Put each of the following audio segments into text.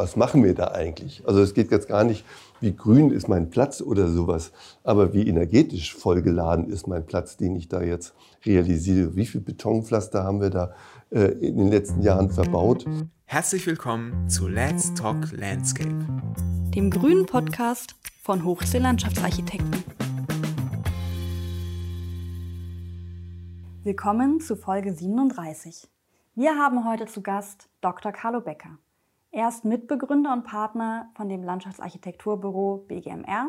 was machen wir da eigentlich? Also es geht jetzt gar nicht, wie grün ist mein Platz oder sowas, aber wie energetisch vollgeladen ist mein Platz, den ich da jetzt realisiere. Wie viel Betonpflaster haben wir da äh, in den letzten Jahren verbaut? Herzlich willkommen zu Let's Talk Landscape, dem grünen Podcast von Hochsee Landschaftsarchitekten. Willkommen zu Folge 37. Wir haben heute zu Gast Dr. Carlo Becker. Er ist Mitbegründer und Partner von dem Landschaftsarchitekturbüro BGMR.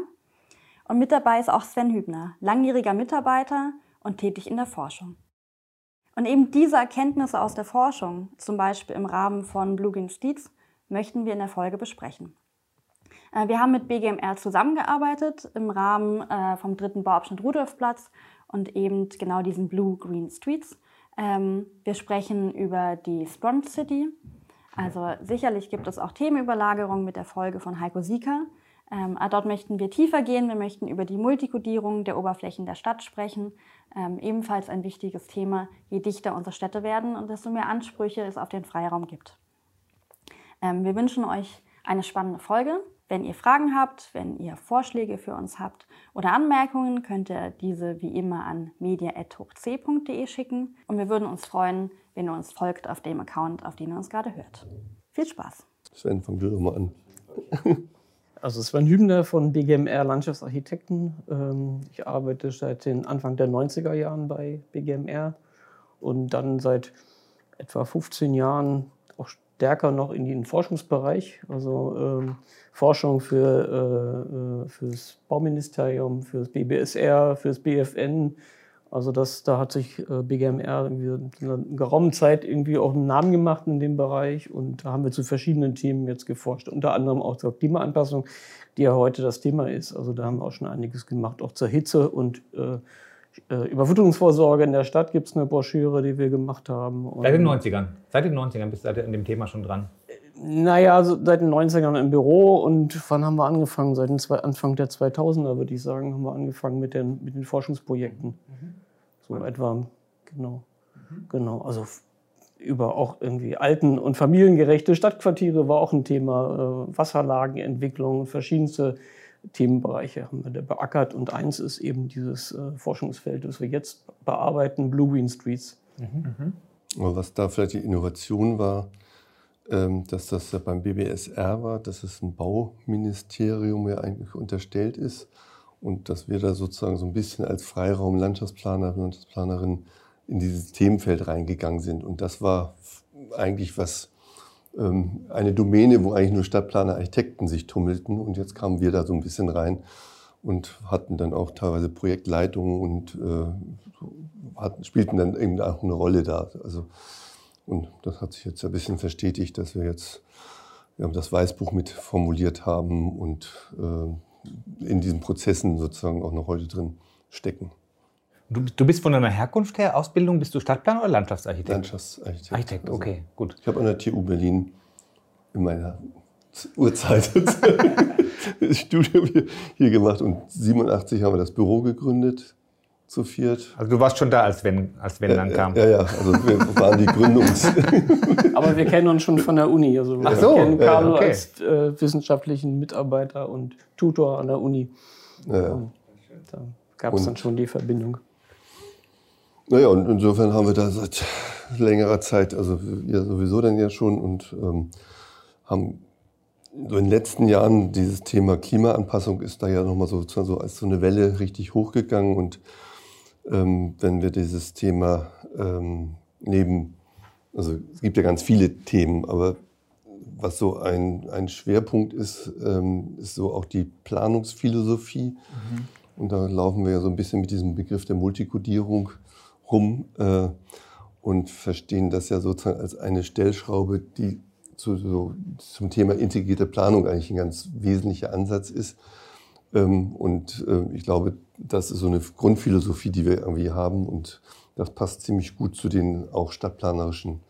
Und mit dabei ist auch Sven Hübner, langjähriger Mitarbeiter und tätig in der Forschung. Und eben diese Erkenntnisse aus der Forschung, zum Beispiel im Rahmen von Blue Green Steeds, möchten wir in der Folge besprechen. Äh, wir haben mit BGMR zusammengearbeitet im Rahmen äh, vom dritten Bauabschnitt Rudolfplatz und eben genau diesen Blue Green Streets. Ähm, wir sprechen über die Spront City, also sicherlich gibt es auch Themenüberlagerungen mit der Folge von Heiko Sieker. Ähm, dort möchten wir tiefer gehen. Wir möchten über die Multikodierung der Oberflächen der Stadt sprechen. Ähm, ebenfalls ein wichtiges Thema, je dichter unsere Städte werden und desto mehr Ansprüche es auf den Freiraum gibt. Ähm, wir wünschen euch eine spannende Folge. Wenn ihr Fragen habt, wenn ihr Vorschläge für uns habt oder Anmerkungen, könnt ihr diese wie immer an media.hochc.de schicken. Und wir würden uns freuen, wenn ihr uns folgt auf dem Account, auf den ihr uns gerade hört. Viel Spaß. Sven, fang du mal an. Also Sven Hübner von BGMR Landschaftsarchitekten. Ähm, ich arbeite seit den Anfang der 90er Jahren bei BGMR und dann seit etwa 15 Jahren auch stärker noch in den Forschungsbereich, also ähm, Forschung für, äh, äh das Bauministerium, für das BBSR, für das BFN. Also das, da hat sich äh, BGMR in einer geraumen Zeit irgendwie auch einen Namen gemacht in dem Bereich und da haben wir zu verschiedenen Themen jetzt geforscht, unter anderem auch zur Klimaanpassung, die ja heute das Thema ist. Also da haben wir auch schon einiges gemacht, auch zur Hitze und äh, äh, Überwitterungsvorsorge in der Stadt gibt es eine Broschüre, die wir gemacht haben. Und seit den 90ern? Seit den 90ern bist du an dem Thema schon dran? Naja, also seit den 90ern im Büro und wann haben wir angefangen? Seit Anfang der 2000er, würde ich sagen, haben wir angefangen mit den, mit den Forschungsprojekten. Mhm. So mhm. etwa, genau. Mhm. Genau, also über auch irgendwie alten und familiengerechte Stadtquartiere war auch ein Thema, äh, Wasserlagenentwicklung, verschiedenste Themenbereiche haben wir da beackert und eins ist eben dieses äh, Forschungsfeld, das wir jetzt bearbeiten, Blue Green Streets. Mhm. Mhm. Was da vielleicht die Innovation war, ähm, dass das ja beim BBSR war, dass es ein Bauministerium ja eigentlich unterstellt ist und dass wir da sozusagen so ein bisschen als Freiraum Landschaftsplaner, Landschaftsplanerin in dieses Themenfeld reingegangen sind. Und das war eigentlich was ähm, eine Domäne, wo eigentlich nur Stadtplaner, Architekten sich tummelten. Und jetzt kamen wir da so ein bisschen rein und hatten dann auch teilweise Projektleitungen und äh, hatten, spielten dann irgendwie auch eine Rolle da. Also, und das hat sich jetzt ein bisschen verstetigt, dass wir jetzt haben das Weißbuch mit formuliert haben und äh, in diesen Prozessen sozusagen auch noch heute drin stecken. Du, du, bist von deiner Herkunft her, Ausbildung, bist du Stadtplaner oder Landschaftsarchitekt? Landschaftsarchitekt. Architekt, also, okay, gut. Ich habe an der TU Berlin in meiner Urzeit das Studium hier, hier, gemacht und 87 haben wir das Büro gegründet, zu viert. Also du warst schon da, als wenn, als wenn ja, dann kam? Ja, ja, also wir waren die Gründungs... Aber wir kennen uns schon von der Uni. Also wir Ach so, kennen Carlo okay. als äh, wissenschaftlichen Mitarbeiter und Tutor an der Uni. Ja. da gab es dann schon die Verbindung. Naja, und insofern haben wir da seit längerer Zeit, also wir sowieso dann ja schon und ähm, haben so in den letzten Jahren dieses Thema Klimaanpassung ist da ja nochmal so, so als so eine Welle richtig hochgegangen und ähm, wenn wir dieses Thema ähm, neben, also es gibt ja ganz viele Themen, aber was so ein, ein Schwerpunkt ist, ähm, ist so auch die Planungsphilosophie. Mhm. Und da laufen wir ja so ein bisschen mit diesem Begriff der Multikodierung rum äh, und verstehen das ja sozusagen als eine Stellschraube, die zu, so, zum Thema integrierte Planung eigentlich ein ganz wesentlicher Ansatz ist. Ähm, und äh, ich glaube, das ist so eine Grundphilosophie, die wir irgendwie haben und das passt ziemlich gut zu den auch stadtplanerischen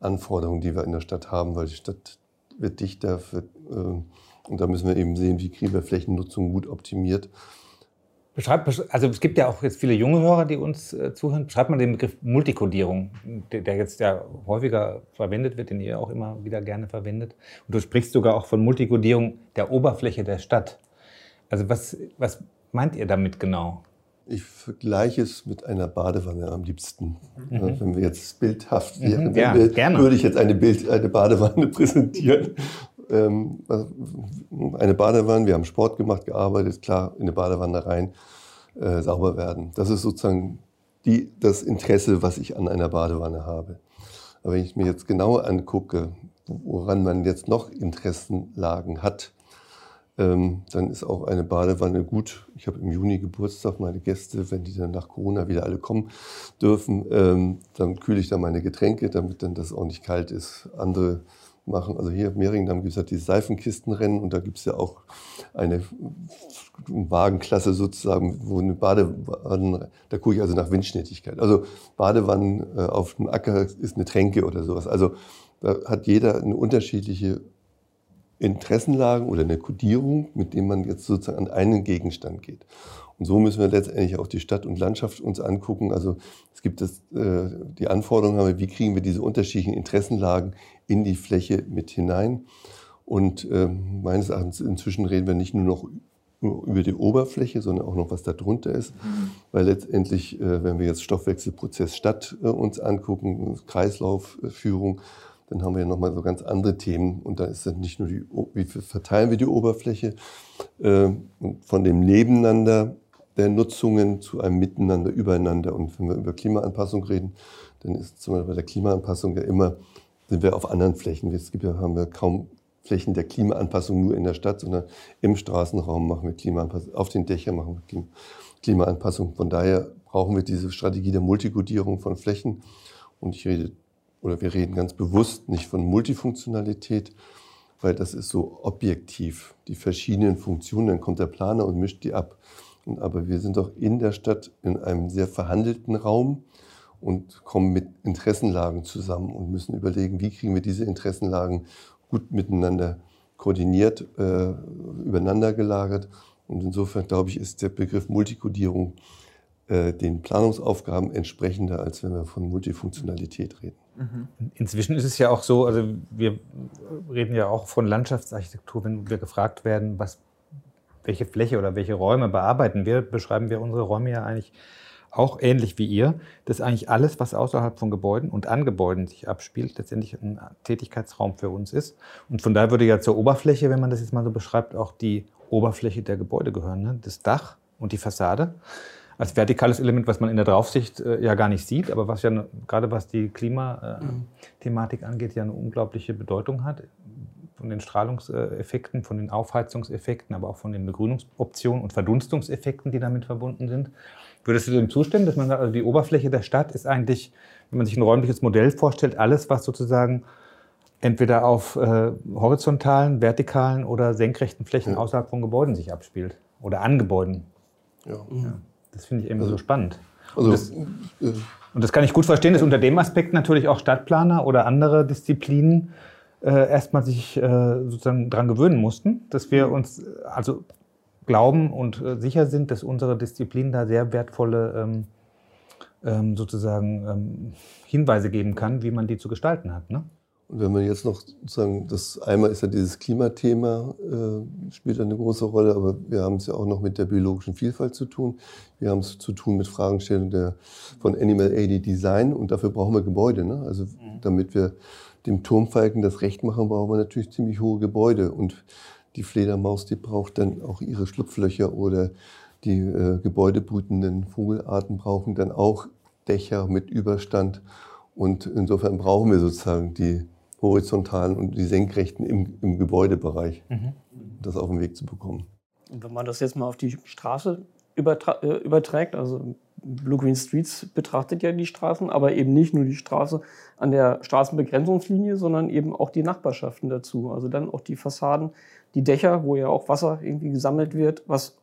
Anforderungen, die wir in der Stadt haben, weil die Stadt wird dichter wird, äh, und da müssen wir eben sehen, wie kriegen wir Flächennutzung gut optimiert. Beschreib, also es gibt ja auch jetzt viele junge Hörer, die uns äh, zuhören. Beschreibt mal den Begriff Multikodierung, der, der, jetzt ja häufiger verwendet wird, den ihr auch immer wieder gerne verwendet. Und du sprichst sogar auch von Multikodierung der Oberfläche der Stadt. Also was, was meint ihr damit genau? Ich vergleiche es mit einer Badewanne am liebsten. Mhm. Wenn wir jetzt bildhaft Mhm, wären, ja, wir, würde ich jetzt eine, Bild, eine Badewanne präsentieren. Ähm, eine Badewanne, wir haben Sport gemacht, gearbeitet, klar, in eine Badewanne rein, äh, sauber werden. Das ist sozusagen die, das Interesse, was ich an einer Badewanne habe. Aber wenn ich mir jetzt genauer angucke, woran man jetzt noch Interessenlagen hat, ähm, dann ist auch eine Badewanne gut. Ich habe im Juni Geburtstag, meine Gäste, wenn die dann nach Corona wieder alle kommen dürfen, ähm, dann kühle ich da meine Getränke, damit dann das auch nicht kalt ist. Andere machen, also hier im Mehringdamm gibt es halt die Seifenkistenrennen und da gibt es ja auch eine Wagenklasse sozusagen, wo eine Badewanne, da gucke ich also nach Windschnittigkeit. Also Badewannen äh, auf dem Acker ist eine Tränke oder sowas. Also da hat jeder eine unterschiedliche Interessenlagen oder eine Kodierung, mit dem man jetzt sozusagen an einen Gegenstand geht. Und so müssen wir letztendlich auch die Stadt und Landschaft uns angucken. Also es gibt das, äh, die Anforderungen, haben wir, wie kriegen wir diese unterschiedlichen Interessenlagen in die Fläche mit hinein. Und äh, meines Erachtens inzwischen reden wir nicht nur noch über die Oberfläche, sondern auch noch, was da drunter ist. Weil letztendlich, äh, wenn wir jetzt Stoffwechselprozess Stadt äh, uns angucken, Kreislaufführung, dann haben wir ja nochmal so ganz andere Themen. Und da ist dann nicht nur die, wie verteilen wir die Oberfläche äh, von dem Nebeneinander der Nutzungen zu einem Miteinander, übereinander. Und wenn wir über Klimaanpassung reden, dann ist zum Beispiel bei der Klimaanpassung ja immer, sind wir auf anderen Flächen. Es gibt ja, haben wir kaum Flächen der Klimaanpassung nur in der Stadt, sondern im Straßenraum machen wir Klimaanpassung, auf den Dächern machen wir Klimaanpassung. Von daher brauchen wir diese Strategie der Multikodierung von Flächen. Und ich rede oder wir reden ganz bewusst nicht von Multifunktionalität, weil das ist so objektiv, die verschiedenen Funktionen, dann kommt der Planer und mischt die ab. Aber wir sind doch in der Stadt in einem sehr verhandelten Raum und kommen mit Interessenlagen zusammen und müssen überlegen, wie kriegen wir diese Interessenlagen gut miteinander koordiniert, äh, übereinander gelagert. Und insofern, glaube ich, ist der Begriff Multikodierung den Planungsaufgaben entsprechender, als wenn wir von Multifunktionalität reden. Inzwischen ist es ja auch so, also wir reden ja auch von Landschaftsarchitektur, wenn wir gefragt werden, was, welche Fläche oder welche Räume bearbeiten wir, beschreiben wir unsere Räume ja eigentlich auch ähnlich wie ihr, dass eigentlich alles, was außerhalb von Gebäuden und an Gebäuden sich abspielt, letztendlich ein Tätigkeitsraum für uns ist. Und von daher würde ja zur Oberfläche, wenn man das jetzt mal so beschreibt, auch die Oberfläche der Gebäude gehören, ne? das Dach und die Fassade als vertikales Element, was man in der Draufsicht äh, ja gar nicht sieht, aber was ja ne, gerade was die Klimathematik angeht, ja eine unglaubliche Bedeutung hat. Von den Strahlungseffekten, von den Aufheizungseffekten, aber auch von den Begrünungsoptionen und Verdunstungseffekten, die damit verbunden sind. Würdest du dem zustimmen, dass man sagt, also die Oberfläche der Stadt ist eigentlich, wenn man sich ein räumliches Modell vorstellt, alles, was sozusagen entweder auf äh, horizontalen, vertikalen oder senkrechten Flächen Ja. außerhalb von Gebäuden sich abspielt oder an Gebäuden? Ja. Das finde ich irgendwie so spannend. Also, Das- äh, Und das kann ich gut verstehen, dass unter dem Aspekt natürlich auch Stadtplaner oder andere Disziplinen äh, erstmal sich äh, sozusagen dran gewöhnen mussten, dass wir uns äh, also glauben und äh, sicher sind, dass unsere Disziplin da sehr wertvolle ähm, ähm, sozusagen ähm, Hinweise geben kann, wie man die zu gestalten hat. Ne? Und wenn man jetzt noch sozusagen, das einmal ist ja dieses Klimathema, äh, spielt eine große Rolle, aber wir haben es ja auch noch mit der biologischen Vielfalt zu tun. Wir haben es zu tun mit Fragestellungen der, von Animal Aided Design und dafür brauchen wir Gebäude. Ne? Also damit wir dem Turmfalken das Recht machen, brauchen wir natürlich ziemlich hohe Gebäude. Und die Fledermaus, die braucht dann auch ihre Schlupflöcher oder die äh, gebäudebrütenden Vogelarten brauchen dann auch Dächer mit Überstand. Und insofern brauchen wir sozusagen die horizontalen und die senkrechten im, im Gebäudebereich, das auf den Weg zu bekommen. Und wenn man das jetzt mal auf die Straße übertra- äh, überträgt, also Blue Green Streets betrachtet ja die Straßen, aber eben nicht nur die Straße an der Straßenbegrenzungslinie, sondern eben auch die Nachbarschaften dazu. Also dann auch die Fassaden, die Dächer, wo ja auch Wasser irgendwie gesammelt wird, was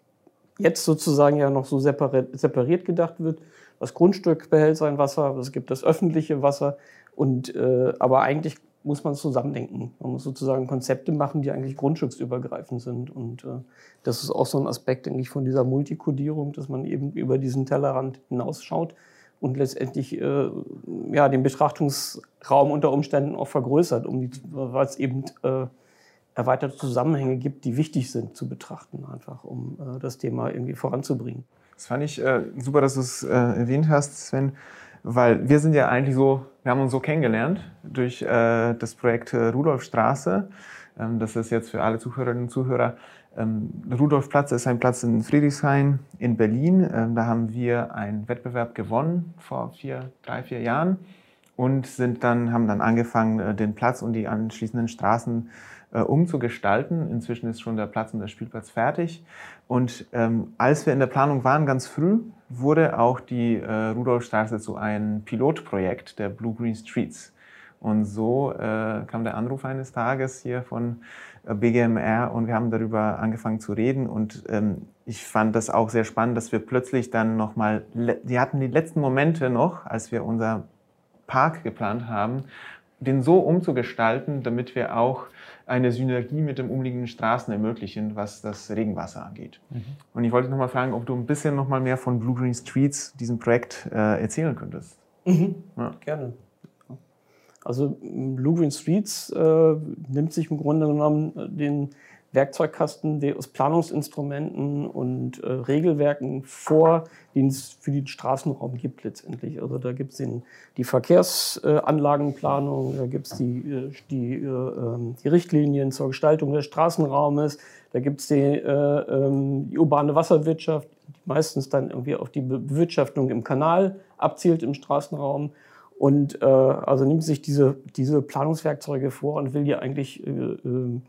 jetzt sozusagen ja noch so separiert, separiert gedacht wird. Das Grundstück behält sein Wasser, es gibt das öffentliche Wasser und äh, aber eigentlich muss man zusammendenken. Man muss sozusagen Konzepte machen, die eigentlich grundstücksübergreifend sind. Und äh, das ist auch so ein Aspekt, denke ich, von dieser Multikodierung, dass man eben über diesen Tellerrand hinausschaut und letztendlich äh, ja, den Betrachtungsraum unter Umständen auch vergrößert, um weil es eben äh, erweiterte Zusammenhänge gibt, die wichtig sind zu betrachten, einfach um äh, das Thema irgendwie voranzubringen. Das fand ich äh, super, dass du es äh, erwähnt hast, Sven, weil wir sind ja eigentlich so, wir haben uns so kennengelernt durch äh, das Projekt äh, Rudolfstraße. Ähm, das ist jetzt für alle Zuhörerinnen und Zuhörer. Ähm, Rudolfplatz ist ein Platz in Friedrichshain in Berlin. Ähm, da haben wir einen Wettbewerb gewonnen vor vier, drei, vier Jahren und sind dann, haben dann angefangen, äh, den Platz und die anschließenden Straßen äh, umzugestalten. Inzwischen ist schon der Platz und der Spielplatz fertig. Und ähm, als wir in der Planung waren, ganz früh, wurde auch die äh, Rudolfstraße zu einem Pilotprojekt der Blue Green Streets. Und so äh, kam der Anruf eines Tages hier von äh, BGMR und wir haben darüber angefangen zu reden. Und ähm, ich fand das auch sehr spannend, dass wir plötzlich dann nochmal, die hatten die letzten Momente noch, als wir unser Park geplant haben, den so umzugestalten, damit wir auch eine Synergie mit den umliegenden Straßen ermöglichen, was das Regenwasser angeht. Mhm. Und ich wollte noch mal fragen, ob du ein bisschen noch mal mehr von Blue Green Streets, diesem Projekt, äh, erzählen könntest. Mhm. Ja. Gerne. Also Blue Green Streets äh, nimmt sich im Grunde genommen den Werkzeugkasten aus Planungsinstrumenten und äh, Regelwerken vor, die es für den Straßenraum gibt letztendlich. Also da gibt es die Verkehrsanlagenplanung, da gibt es die, äh, die, äh, ähm, die, Richtlinien zur Gestaltung des Straßenraumes, da gibt es die, äh, ähm, die, urbane Wasserwirtschaft, die meistens dann irgendwie auf die Bewirtschaftung im Kanal abzielt im Straßenraum. Und äh, also nimmt sich diese, diese Planungswerkzeuge vor und will ja eigentlich äh, ähm,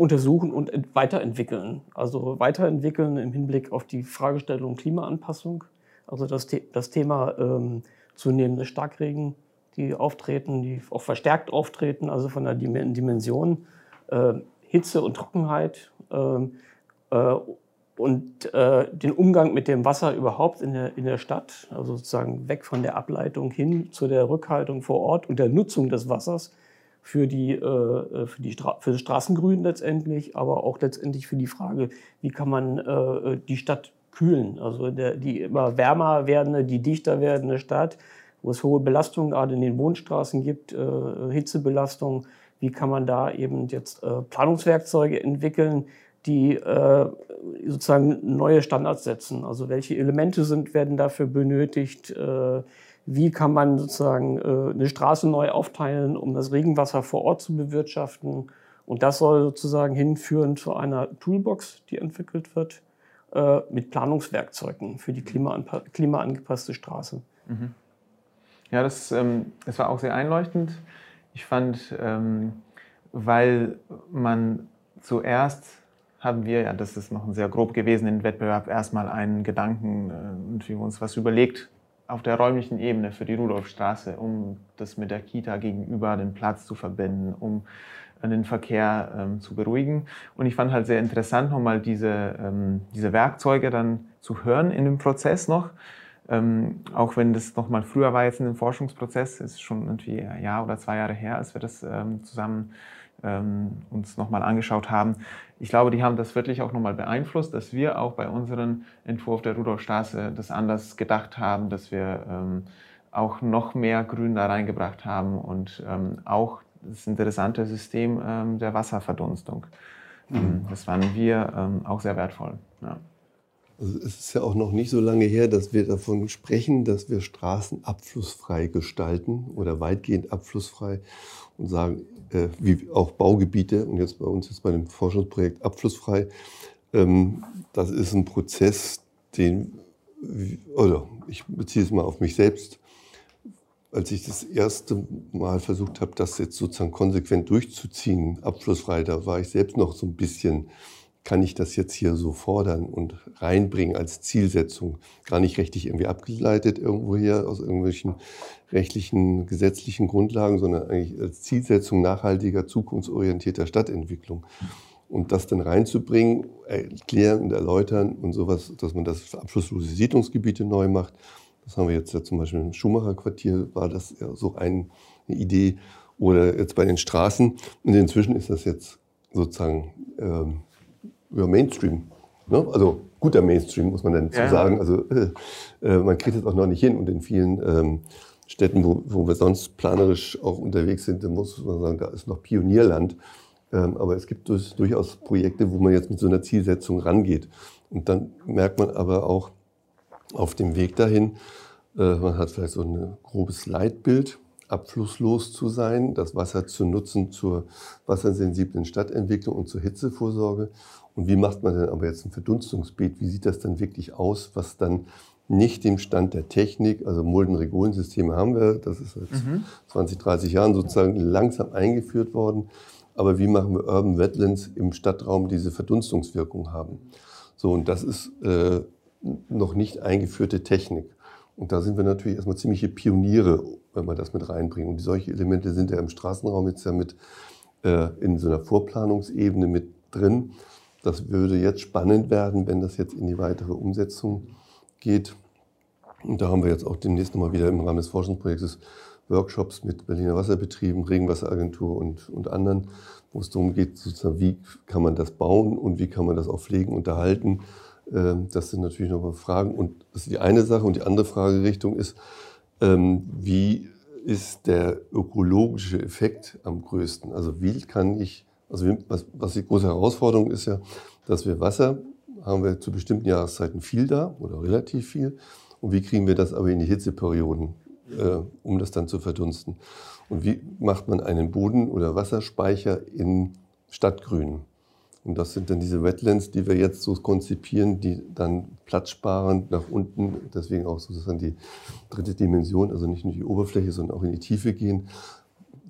untersuchen und weiterentwickeln. Also weiterentwickeln im Hinblick auf die Fragestellung Klimaanpassung, also das, das Thema ähm, zunehmende Starkregen, die auftreten, die auch verstärkt auftreten, also von der Dimension, äh, Hitze und Trockenheit ähm, äh, und äh, den Umgang mit dem Wasser überhaupt in der, in der Stadt, also sozusagen weg von der Ableitung hin zu der Rückhaltung vor Ort und der Nutzung des Wassers für, die, äh, für, die Stra für Straßengrün letztendlich, aber auch letztendlich für die Frage, wie kann man äh, die Stadt kühlen. Also der, die immer wärmer werdende, die dichter werdende Stadt, wo es hohe Belastungen gerade in den Wohnstraßen gibt, äh, Hitzebelastung, wie kann man da eben jetzt äh, Planungswerkzeuge entwickeln, die äh, sozusagen neue Standards setzen. Also welche Elemente sind, werden dafür benötigt, äh, wie kann man sozusagen äh, eine Straße neu aufteilen, um das Regenwasser vor Ort zu bewirtschaften. Und das soll sozusagen hinführen zu einer Toolbox, die entwickelt wird, äh, mit Planungswerkzeugen für die klimaangepasste Straße. Mhm. Ja, das, ähm, das war auch sehr einleuchtend. Ich fand, ähm, weil man zuerst haben wir, ja, das ist noch ein sehr grob gewesen, den Wettbewerb erstmal einen Gedanken äh, und wir uns was überlegt, auf der räumlichen Ebene für die Rudolfstraße, um das mit der Kita gegenüber den Platz zu verbinden, um den Verkehr ähm, zu beruhigen. Und ich fand halt sehr interessant, nochmal diese, ähm, diese Werkzeuge dann zu hören in dem Prozess noch. Ähm, auch wenn das nochmal früher war jetzt in dem Forschungsprozess, ist schon irgendwie ein Jahr oder zwei Jahre her, als wir das ähm, zusammen ähm, uns nochmal angeschaut haben. Ich glaube, die haben das wirklich auch nochmal beeinflusst, dass wir auch bei unserem Entwurf der Rudolfstraße das anders gedacht haben, dass wir ähm, auch noch mehr Grün da reingebracht haben und ähm, auch das interessante System ähm, der Wasserverdunstung. Mhm. Das fanden wir ähm, auch sehr wertvoll. Ja. Also es ist ja auch noch nicht so lange her, dass wir davon sprechen, dass wir Straßen abflussfrei gestalten oder weitgehend abflussfrei und sagen, äh, wie auch Baugebiete und jetzt bei uns jetzt bei dem Forschungsprojekt abflussfrei. Ähm, das ist ein Prozess, den, oder ich beziehe es mal auf mich selbst, als ich das erste Mal versucht habe, das jetzt sozusagen konsequent durchzuziehen, abflussfrei, da war ich selbst noch so ein bisschen kann ich das jetzt hier so fordern und reinbringen als Zielsetzung? Gar nicht rechtlich irgendwie abgeleitet irgendwo hier aus irgendwelchen rechtlichen, gesetzlichen Grundlagen, sondern eigentlich als Zielsetzung nachhaltiger, zukunftsorientierter Stadtentwicklung. Und das dann reinzubringen, erklären und erläutern und sowas, dass man das für abschlusslose Siedlungsgebiete neu macht. Das haben wir jetzt ja zum Beispiel im Schumacher Quartier, war das ja so eine Idee oder jetzt bei den Straßen. Und inzwischen ist das jetzt sozusagen ähm, ja, Mainstream. Ne? Also guter Mainstream, muss man dann Ja. zu sagen. Also äh, äh, man kriegt es auch noch nicht hin. Und in vielen ähm, Städten, wo, wo wir sonst planerisch auch unterwegs sind, da muss man sagen, da ist noch Pionierland. Ähm, aber es gibt durch, durchaus Projekte, wo man jetzt mit so einer Zielsetzung rangeht. Und dann merkt man aber auch auf dem Weg dahin, äh, man hat vielleicht so ein grobes Leitbild, abflusslos zu sein, das Wasser zu nutzen zur wassersensiblen Stadtentwicklung und zur Hitzevorsorge. Und wie macht man denn aber jetzt ein Verdunstungsbeet? Wie sieht das dann wirklich aus, was dann nicht dem Stand der Technik, also Mulden-Regolensysteme haben wir, das ist seit 20, 30 Jahren sozusagen langsam eingeführt worden. Aber wie machen wir Urban Wetlands im Stadtraum, die diese Verdunstungswirkung haben? So, und das ist äh, noch nicht eingeführte Technik. Und da sind wir natürlich erstmal ziemliche Pioniere, wenn wir das mit reinbringen. Und solche Elemente sind ja im Straßenraum jetzt ja mit äh, in so einer Vorplanungsebene mit drin. Das würde jetzt spannend werden, wenn das jetzt in die weitere Umsetzung geht. Und da haben wir jetzt auch demnächst nochmal wieder im Rahmen des Forschungsprojektes Workshops mit Berliner Wasserbetrieben, Regenwasseragentur und, und anderen, wo es darum geht, sozusagen, wie kann man das bauen und wie kann man das auch pflegen und erhalten. Ähm, Das sind natürlich nochmal Fragen. Und das ist die eine Sache. Und die andere Fragerichtung ist, ähm, wie ist der ökologische Effekt am größten? Also wie kann ich, also wie- was, was die große Herausforderung ist ja, dass wir Wasser haben wir zu bestimmten Jahreszeiten viel da oder relativ viel. Und wie kriegen wir das aber in die Hitzeperioden, äh, um das dann zu verdunsten? Und wie macht man einen Boden- oder Wasserspeicher in Stadtgrün? Und das sind dann diese Wetlands, die wir jetzt so konzipieren, die dann platzsparend nach unten, deswegen auch sozusagen die dritte Dimension, also nicht nur die Oberfläche, sondern auch in die Tiefe gehen,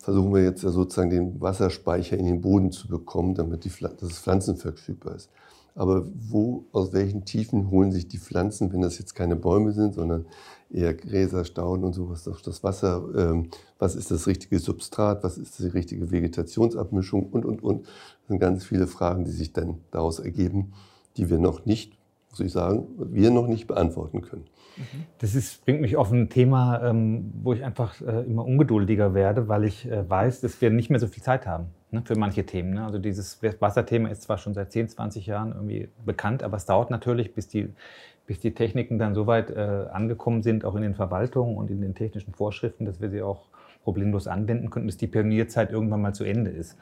versuchen wir jetzt ja sozusagen den Wasserspeicher in den Boden zu bekommen, damit die, Pfla- dass es pflanzenverfügbar ist. Aber wo, aus welchen Tiefen holen sich die Pflanzen, wenn das jetzt keine Bäume sind, sondern eher Gräser, Stauden und sowas, das, das Wasser, ähm, was ist das richtige Substrat, was ist die richtige Vegetationsabmischung und, und, und. Das sind ganz viele Fragen, die sich dann daraus ergeben, die wir noch nicht, muss ich sagen, wir noch nicht beantworten können. Das ist, bringt mich auf ein Thema, ähm, wo ich einfach äh, immer ungeduldiger werde, weil ich äh, weiß, dass wir nicht mehr so viel Zeit haben ne, für manche Themen. Ne? Also dieses Wasserthema ist zwar schon seit 10, 20 Jahren irgendwie bekannt, aber es dauert natürlich, bis die, bis die Techniken dann so weit äh, angekommen sind, auch in den Verwaltungen und in den technischen Vorschriften, dass wir sie auch problemlos anwenden können, bis die Pionierzeit irgendwann mal zu Ende ist.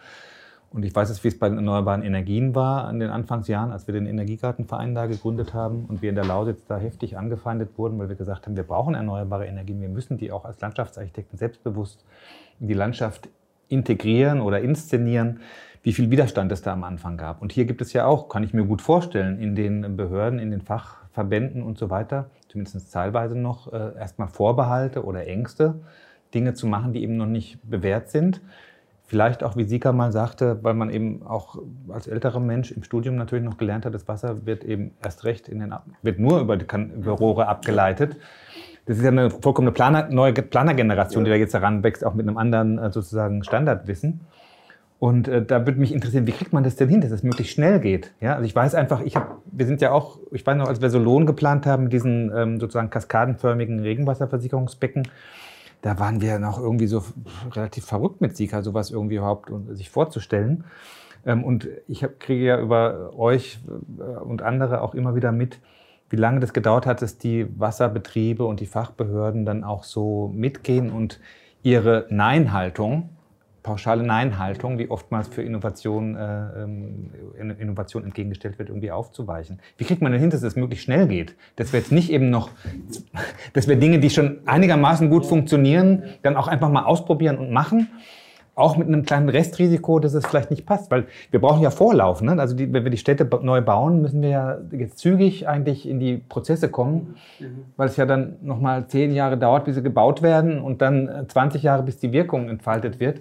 Und ich weiß es, wie es bei den erneuerbaren Energien war in den Anfangsjahren, als wir den Energiegartenverein da gegründet haben und wir in der Lausitz da heftig angefeindet wurden, weil wir gesagt haben, wir brauchen erneuerbare Energien, wir müssen die auch als Landschaftsarchitekten selbstbewusst in die Landschaft integrieren oder inszenieren, wie viel Widerstand es da am Anfang gab. Und hier gibt es ja auch, kann ich mir gut vorstellen, in den Behörden, in den Fachverbänden und so weiter, zumindest teilweise noch, äh, erstmal Vorbehalte oder Ängste, Dinge zu machen, die eben noch nicht bewährt sind. Vielleicht auch, wie Sika mal sagte, weil man eben auch als älterer Mensch im Studium natürlich noch gelernt hat, das Wasser wird eben erst recht in den, wird nur über, die kan über Rohre abgeleitet. Das ist ja eine vollkommene Planer, neue Planergeneration, die da jetzt heranwächst, auch mit einem anderen äh, sozusagen Standardwissen. Und äh, da würde mich interessieren, wie kriegt man das denn hin, dass es möglichst schnell geht? Ja, also ich weiß einfach, ich hab, wir sind ja auch, ich weiß noch, als wir Solon geplant haben, mit diesen ähm, sozusagen kaskadenförmigen Regenwasserversicherungsbecken, da waren wir noch irgendwie so relativ verrückt mit Sika, sowas irgendwie überhaupt sich vorzustellen. Ähm, Und ich kriege ja über euch äh, und andere auch immer wieder mit, wie lange das gedauert hat, dass die Wasserbetriebe und die Fachbehörden dann auch so mitgehen und ihre Nein-Haltung, pauschale Nein-Haltung, die oftmals für Innovation, äh, ähm, In- Innovation entgegengestellt wird, irgendwie aufzuweichen. Wie kriegt man denn hin, dass es möglichst schnell geht? Dass wir jetzt nicht eben noch, dass wir Dinge, die schon einigermaßen gut funktionieren, dann auch einfach mal ausprobieren und machen. Auch mit einem kleinen Restrisiko, dass es vielleicht nicht passt. Weil wir brauchen ja Vorlauf. Ne? Also die, wenn wir die Städte neu bauen, müssen wir ja jetzt zügig eigentlich in die Prozesse kommen, weil es ja dann nochmal zehn Jahre dauert, bis sie gebaut werden und dann äh, 20 Jahre, bis die Wirkung entfaltet wird.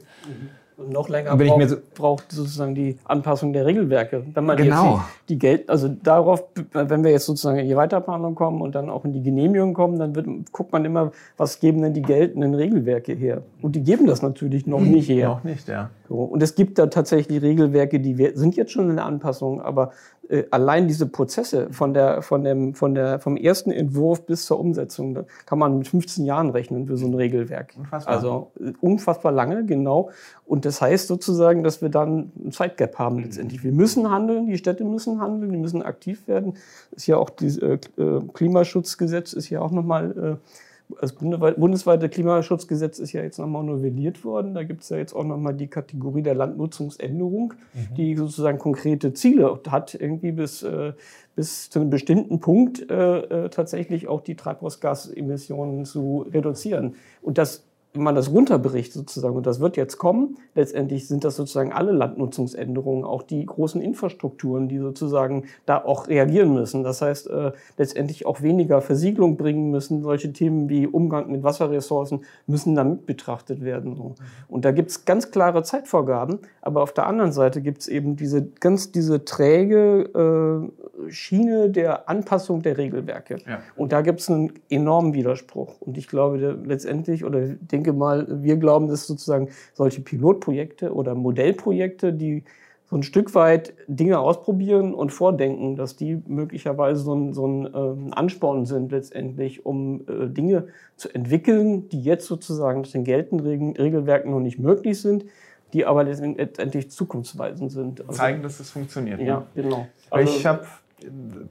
Und noch länger braucht, mir so- braucht sozusagen die Anpassung der Regelwerke. Wenn man Genau. jetzt die, die Geld, also darauf, wenn wir jetzt sozusagen in die Weiterplanung kommen und dann auch in die Genehmigung kommen, dann wird, guckt man immer, was geben denn die geltenden Regelwerke her? Und die geben das natürlich noch nicht her. Noch nicht, ja. So, und es gibt da tatsächlich Regelwerke, die wir, sind jetzt schon in der Anpassung, aber äh, allein diese Prozesse von der, von dem, von der, vom ersten Entwurf bis zur Umsetzung, da kann man mit 15 Jahren rechnen für so ein Regelwerk. Unfassbar. Also äh, unfassbar lange, genau. Und das heißt sozusagen, dass wir dann ein Zeitgap haben letztendlich. Wir müssen handeln, die Städte müssen handeln, die müssen aktiv werden. Ist ja auch äh, äh Klimaschutzgesetz ist ja auch nochmal äh, das bundesweite Klimaschutzgesetz ist ja jetzt nochmal novelliert worden. Da gibt es ja jetzt auch nochmal die Kategorie der Landnutzungsänderung, mhm. die sozusagen konkrete Ziele hat, irgendwie bis, äh, bis zu einem bestimmten Punkt äh, äh tatsächlich auch die Treibhausgasemissionen zu reduzieren. Und das wenn man das runterbricht sozusagen, und das wird jetzt kommen, letztendlich sind das sozusagen alle Landnutzungsänderungen, auch die großen Infrastrukturen, die sozusagen da auch reagieren müssen. Das heißt, äh, letztendlich auch weniger Versiegelung bringen müssen. Solche Themen wie Umgang mit Wasserressourcen müssen damit betrachtet werden. So. Und da gibt es ganz klare Zeitvorgaben, aber auf der anderen Seite gibt es eben diese ganz diese träge äh, Schiene der Anpassung der Regelwerke. Ja. Und da gibt es einen enormen Widerspruch. Und ich glaube, der, letztendlich, oder denke, denke mal, wir glauben, dass sozusagen solche Pilotprojekte oder Modellprojekte, die so ein Stück weit Dinge ausprobieren und vordenken, dass die möglicherweise so ein, so ein ähm, Ansporn sind letztendlich, um äh, Dinge zu entwickeln, die jetzt sozusagen durch den geltenden Regelwerken noch nicht möglich sind, die aber letztendlich zukunftsweisend sind. Also, Zeigen, dass es funktioniert. Ja, ne? genau. Also, ich habe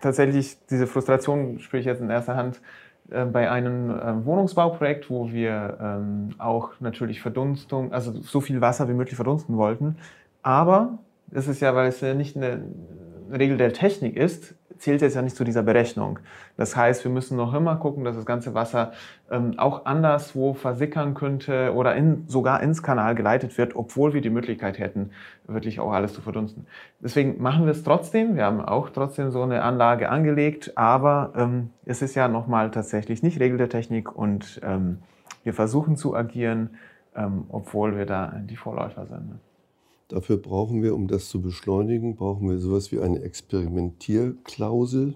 tatsächlich diese Frustration, spüre ich jetzt in erster Hand, äh, bei einem äh, Wohnungsbauprojekt, wo wir ähm, auch natürlich Verdunstung, also so viel Wasser wie möglich verdunsten wollten. Aber es ist ja, weil es ja nicht eine Regel der Technik ist, zählt jetzt ja nicht zu dieser Berechnung. Das heißt, wir müssen noch immer gucken, dass das ganze Wasser ähm, auch anderswo versickern könnte oder in, sogar ins Kanal geleitet wird, obwohl wir die Möglichkeit hätten, wirklich auch alles zu verdunsten. Deswegen machen wir es trotzdem. Wir haben auch trotzdem so eine Anlage angelegt, aber ähm, es ist ja nochmal tatsächlich nicht Regel der Technik und ähm, wir versuchen zu agieren, ähm, obwohl wir da die Vorläufer sind. Dafür brauchen wir, um das zu beschleunigen, brauchen wir sowas wie eine Experimentierklausel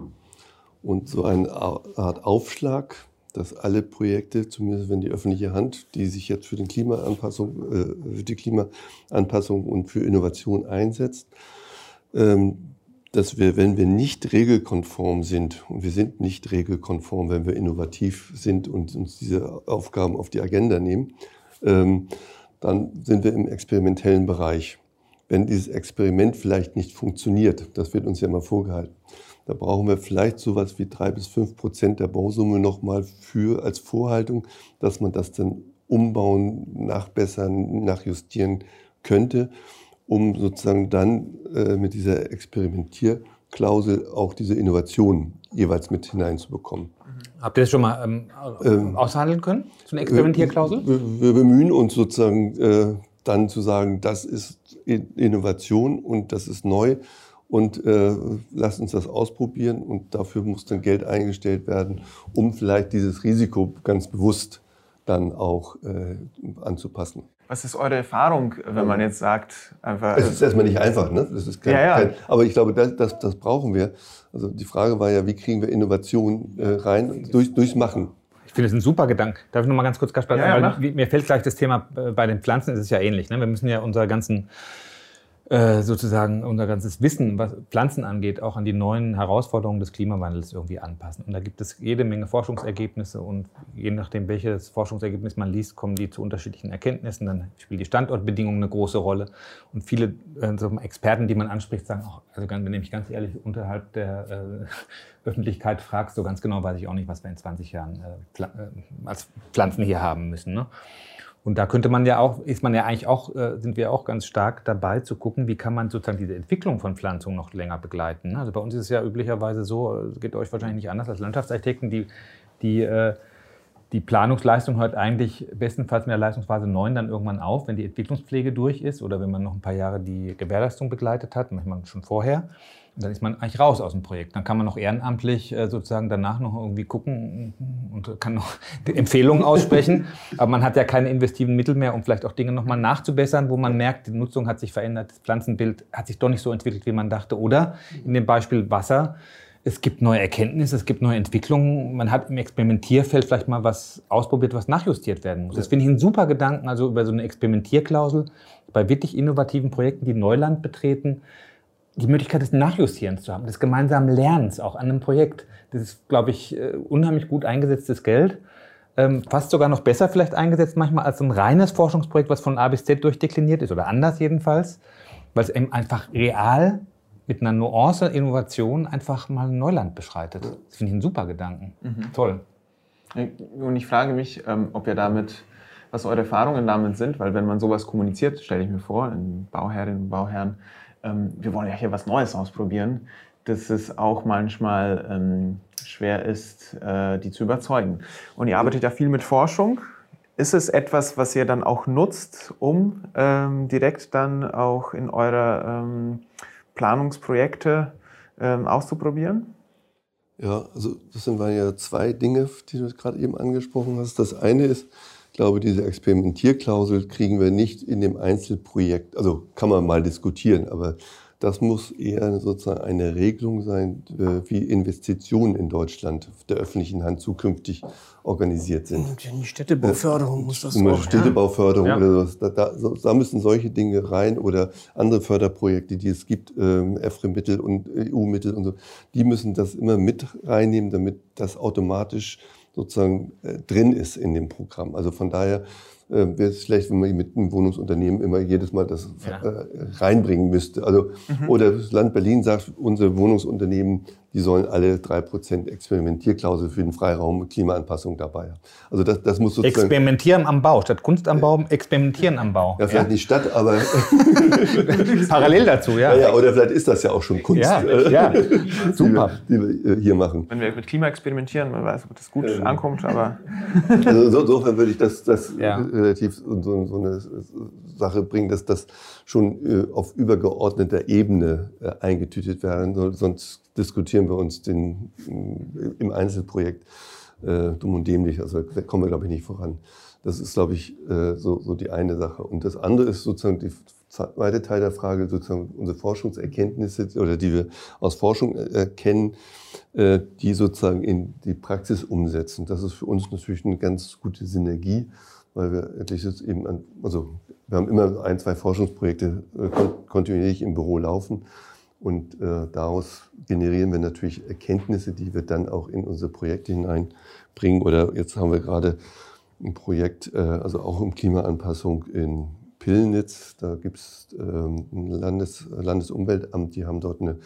und so eine Art Aufschlag, dass alle Projekte, zumindest wenn die öffentliche Hand, die sich jetzt für, den Klimaanpassung, äh, für die Klimaanpassung und für Innovation einsetzt, ähm, dass wir, wenn wir nicht regelkonform sind, und wir sind nicht regelkonform, wenn wir innovativ sind und uns diese Aufgaben auf die Agenda nehmen, ähm, dann sind wir im experimentellen Bereich. Wenn dieses Experiment vielleicht nicht funktioniert, das wird uns ja immer vorgehalten, da brauchen wir vielleicht sowas wie drei bis fünf Prozent der Bausumme nochmal für als Vorhaltung, dass man das dann umbauen, nachbessern, nachjustieren könnte, um sozusagen dann äh, mit dieser Experimentierklausel auch diese Innovation jeweils mit hineinzubekommen. Habt ihr das schon mal ähm, ähm, aushandeln können, so eine Experimentierklausel? Wir, wir bemühen uns sozusagen äh, dann zu sagen, das ist Innovation und das ist neu und äh, lasst uns das ausprobieren und dafür muss dann Geld eingestellt werden, um vielleicht dieses Risiko ganz bewusst dann auch äh, anzupassen. Was ist eure Erfahrung, wenn man jetzt sagt, einfach. Es ist erstmal nicht einfach, ne? Das ist kein, ja, ja. Kein, aber ich glaube, das, das, das brauchen wir. Also die Frage war ja, wie kriegen wir Innovation äh, rein? Durch, durchs Machen. Ich finde das ein super Gedanke. Darf ich noch mal ganz kurz, Kasper, ja, ja, mir fällt gleich das Thema, äh, bei den Pflanzen ist es ja ähnlich. Ne? Wir müssen ja unsere ganzen äh, sozusagen unser ganzes Wissen, was Pflanzen angeht, auch an die neuen Herausforderungen des Klimawandels irgendwie anpassen. Und da gibt es jede Menge Forschungsergebnisse und je nachdem, welches Forschungsergebnis man liest, kommen die zu unterschiedlichen Erkenntnissen. Dann spielt die Standortbedingung eine große Rolle. Und viele äh, Experten, die man anspricht, sagen auch, also wenn ich ganz ehrlich unterhalb der äh, Öffentlichkeit fragst, so ganz genau weiß ich auch nicht, was wir in 20 Jahren äh, äh, als Pflanzen hier haben müssen. Ne? Und da könnte man ja auch, ist man ja eigentlich auch, äh, sind wir auch ganz stark dabei zu gucken, wie kann man sozusagen diese Entwicklung von Pflanzungen noch länger begleiten. Also bei uns ist es ja üblicherweise so, es geht euch wahrscheinlich nicht anders als Landschaftsarchitekten, die, die, äh, die Planungsleistung hört eigentlich bestenfalls mit der Leistungsphase 9 dann irgendwann auf, wenn die Entwicklungspflege durch ist oder wenn man noch ein paar Jahre die Gewährleistung begleitet hat, manchmal schon vorher. Dann ist man eigentlich raus aus dem Projekt. Dann kann man noch ehrenamtlich äh, sozusagen danach noch irgendwie gucken und kann noch Empfehlungen aussprechen. Aber man hat ja keine investiven Mittel mehr, um vielleicht auch Dinge nochmal nachzubessern, wo man merkt, die Nutzung hat sich verändert, das Pflanzenbild hat sich doch nicht so entwickelt, wie man dachte. Oder in dem Beispiel Wasser es gibt neue Erkenntnisse, es gibt neue Entwicklungen. Man hat im Experimentierfeld vielleicht mal was ausprobiert, was nachjustiert werden muss. Das finde ich einen super Gedanken, also über so eine Experimentierklausel bei wirklich innovativen Projekten, die Neuland betreten, die Möglichkeit des Nachjustierens zu haben, des gemeinsamen Lernens auch an einem Projekt. Das ist, glaube ich, äh, unheimlich gut eingesetztes Geld. Ähm, fast sogar noch besser vielleicht eingesetzt manchmal als ein reines Forschungsprojekt, was von A bis Z durchdekliniert ist oder anders jedenfalls, weil es eben einfach real mit einer Nuance Innovation einfach mal ein Neuland beschreitet. Das finde ich einen super Gedanken. Mhm. Toll. Und ich frage mich, ähm, ob ihr damit, was eure Erfahrungen damit sind, weil wenn man sowas kommuniziert, stelle ich mir vor, in Bauherrinnen und Bauherren, ähm, wir wollen ja hier was Neues ausprobieren, dass es auch manchmal ähm, schwer ist, äh, die zu überzeugen. Und ihr arbeitet ja viel mit Forschung. Ist es etwas, was ihr dann auch nutzt, um ähm, direkt dann auch in eure ähm, Planungsprojekte ähm, auszuprobieren? Ja, also das sind ja zwei Dinge, die du gerade eben angesprochen hast. Das eine ist, glaube, diese Experimentierklausel kriegen wir nicht in dem Einzelprojekt. Also kann man mal diskutieren, aber das muss eher sozusagen eine Regelung sein, äh, wie Investitionen in Deutschland der öffentlichen Hand zukünftig organisiert sind. Die Städtebauförderung muss das auch. Städtebauförderung ja. oder sowas. Da, da, da, müssen solche Dinge rein oder andere Förderprojekte, die es gibt, ähm, EFRE-Mittel und EU-Mittel und so, die müssen das immer mit reinnehmen, damit das automatisch sozusagen äh, drin ist in dem Programm. Also von daher äh, wäre es schlecht, wenn man mit einem Wohnungsunternehmen immer jedes Mal das ja. äh, reinbringen müsste. Also, mhm. Oder das Land Berlin sagt, unsere Wohnungsunternehmen die sollen alle 3% Experimentierklausel für den Freiraum und Klimaanpassung dabei haben. Also das, das muss sozusagen... Experimentieren am Bau, statt Kunst am Bau, experimentieren am Bau. Ja, vielleicht ja. nicht statt, aber... Parallel dazu, ja. ja. Oder vielleicht ist das ja auch schon Kunst. Ja, ja. super. Die wir, die wir, hier machen. Wenn wir mit Klima experimentieren, man weiß, ob das gut ähm. ankommt, aber... Also insofern würde ich das, das relativ so, so eine Sache bringen, dass das schon äh, auf übergeordneter Ebene äh, eingetütet werden soll, sonst diskutieren wir uns den, äh, im Einzelprojekt äh, dumm und dämlich. Also da kommen wir, glaube ich, nicht voran. Das ist, glaube ich, äh, so, so die eine Sache. Und das andere ist sozusagen die zweite Teil der Frage, sozusagen unsere Forschungserkenntnisse oder die wir aus Forschung erkennen, äh, die sozusagen in die Praxis umsetzen. Das ist für uns natürlich eine ganz gute Synergie, weil wir endlich eben an, also wir haben immer ein, zwei Forschungsprojekte äh, kontinuierlich im Büro laufen und äh, daraus generieren wir natürlich Erkenntnisse, die wir dann auch in unsere Projekte hineinbringen. Oder jetzt haben wir gerade ein Projekt, äh, also auch um Klimaanpassung in Pillnitz. Da gibt es ähm, ein Landes, Landesumweltamt, die haben dort eine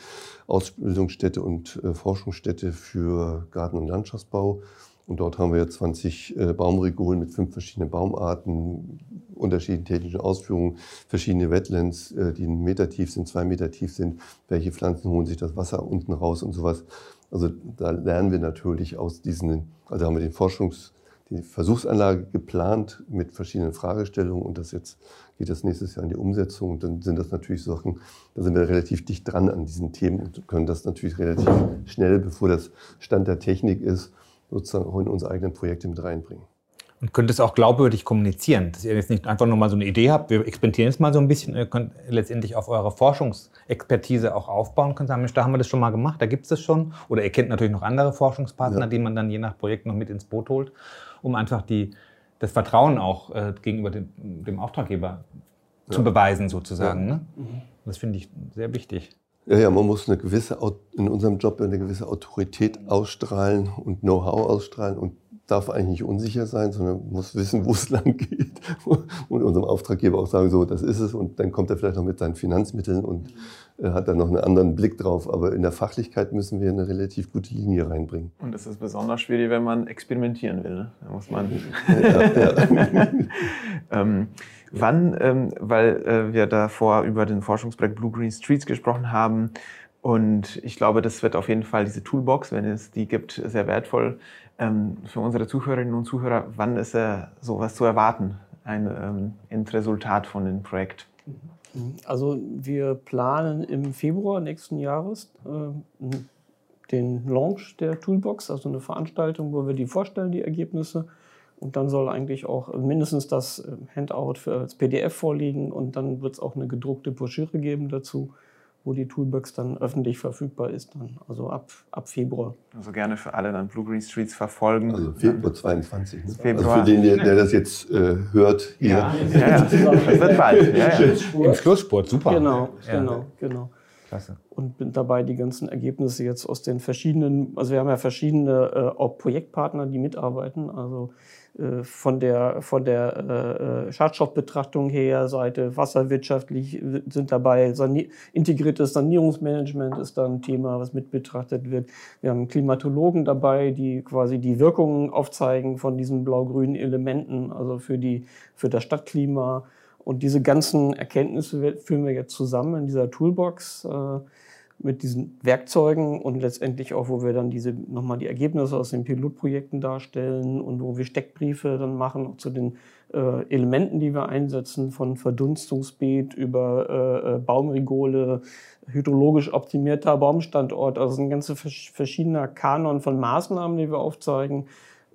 Ausbildungsstätte und äh, Forschungsstätte für Garten- und Landschaftsbau. Und dort haben wir jetzt 20 äh, Baumregolen mit fünf verschiedenen Baumarten, unterschiedlichen technischen Ausführungen, verschiedene Wetlands, äh, die einen Meter tief sind, zwei Meter tief sind. Welche Pflanzen holen sich das Wasser unten raus und sowas. Also da lernen wir natürlich aus diesen, also haben wir den Forschungs, die Versuchsanlage geplant mit verschiedenen Fragestellungen und das jetzt geht das nächstes Jahr in die Umsetzung und dann sind das natürlich Sachen, da sind wir relativ dicht dran an diesen Themen und können das natürlich relativ schnell, bevor das Stand der Technik ist, sozusagen auch in unsere eigenen Projekte mit reinbringen. Und könnt es auch glaubwürdig kommunizieren, dass ihr jetzt nicht einfach nur mal so eine Idee habt, wir experimentieren jetzt mal so ein bisschen, ihr könnt letztendlich auf eure Forschungsexpertise auch aufbauen, könnt sagen, Mensch, da haben wir das schon mal gemacht, da gibt es das schon. Oder ihr kennt natürlich noch andere Forschungspartner, ja. die man dann je nach Projekt noch mit ins Boot holt, um einfach die, das Vertrauen auch äh, gegenüber dem, dem Auftraggeber ja. zu beweisen sozusagen. Ja. Ne? Mhm. Das finde ich sehr wichtig. Ja, ja, man muss eine gewisse, in unserem Job eine gewisse Autorität ausstrahlen und Know-how ausstrahlen und darf eigentlich nicht unsicher sein, sondern muss wissen, wo es lang geht und unserem Auftraggeber auch sagen, so, das ist es und dann kommt er vielleicht noch mit seinen Finanzmitteln und äh, hat dann noch einen anderen Blick drauf. Aber in der Fachlichkeit müssen wir eine relativ gute Linie reinbringen. Und das ist besonders schwierig, wenn man experimentieren will. Ne? Da muss man... ja, ja. ähm, wann, ähm, weil äh, wir davor über den Forschungsprojekt Blue Green Streets gesprochen haben und ich glaube, das wird auf jeden Fall diese Toolbox, wenn es die gibt, sehr wertvoll ähm, für unsere Zuhörerinnen und Zuhörer, wann ist äh, sowas zu erwarten, ein ähm, Endresultat von dem Projekt? Also wir planen im Februar nächsten Jahres äh, den Launch der Toolbox, also eine Veranstaltung, wo wir die vorstellen, die Ergebnisse. Und dann soll eigentlich auch mindestens das äh, Handout für, als PDF vorliegen und dann wird es auch eine gedruckte Broschüre geben dazu, wo die Toolbox dann öffentlich verfügbar ist, dann, also ab, ab Februar. Also gerne für alle dann Blue Green Streets verfolgen. Also Februar 22. Ne? Februar. Also für den, der, der das jetzt äh, hört, hier. Ja, ja, das wird bald. Ja, ja. Im Schlusssport, super. Genau, Ja. genau, genau. Klasse. und bin dabei, die ganzen Ergebnisse jetzt aus den verschiedenen, also wir haben ja verschiedene äh, auch Projektpartner, die mitarbeiten, also von der, von der äh, äh, Schadstoffbetrachtung her, Seite wasserwirtschaftlich äh, sind dabei, integriertes Sanierungsmanagement ist da ein Thema, was mit betrachtet wird. Wir haben Klimatologen dabei, die quasi die Wirkungen aufzeigen von diesen blau-grünen Elementen, also für, die, für das Stadtklima. Und diese ganzen Erkenntnisse führen wir jetzt zusammen in dieser Toolbox äh, mit diesen Werkzeugen und letztendlich auch, wo wir dann diese nochmal die Ergebnisse aus den Pilotprojekten darstellen und wo wir Steckbriefe dann machen auch zu den äh, Elementen, die wir einsetzen, von Verdunstungsbeet über äh, äh, Baumrigole, hydrologisch optimierter Baumstandort, also ein ganze vers verschiedener Kanon von Maßnahmen, die wir aufzeigen,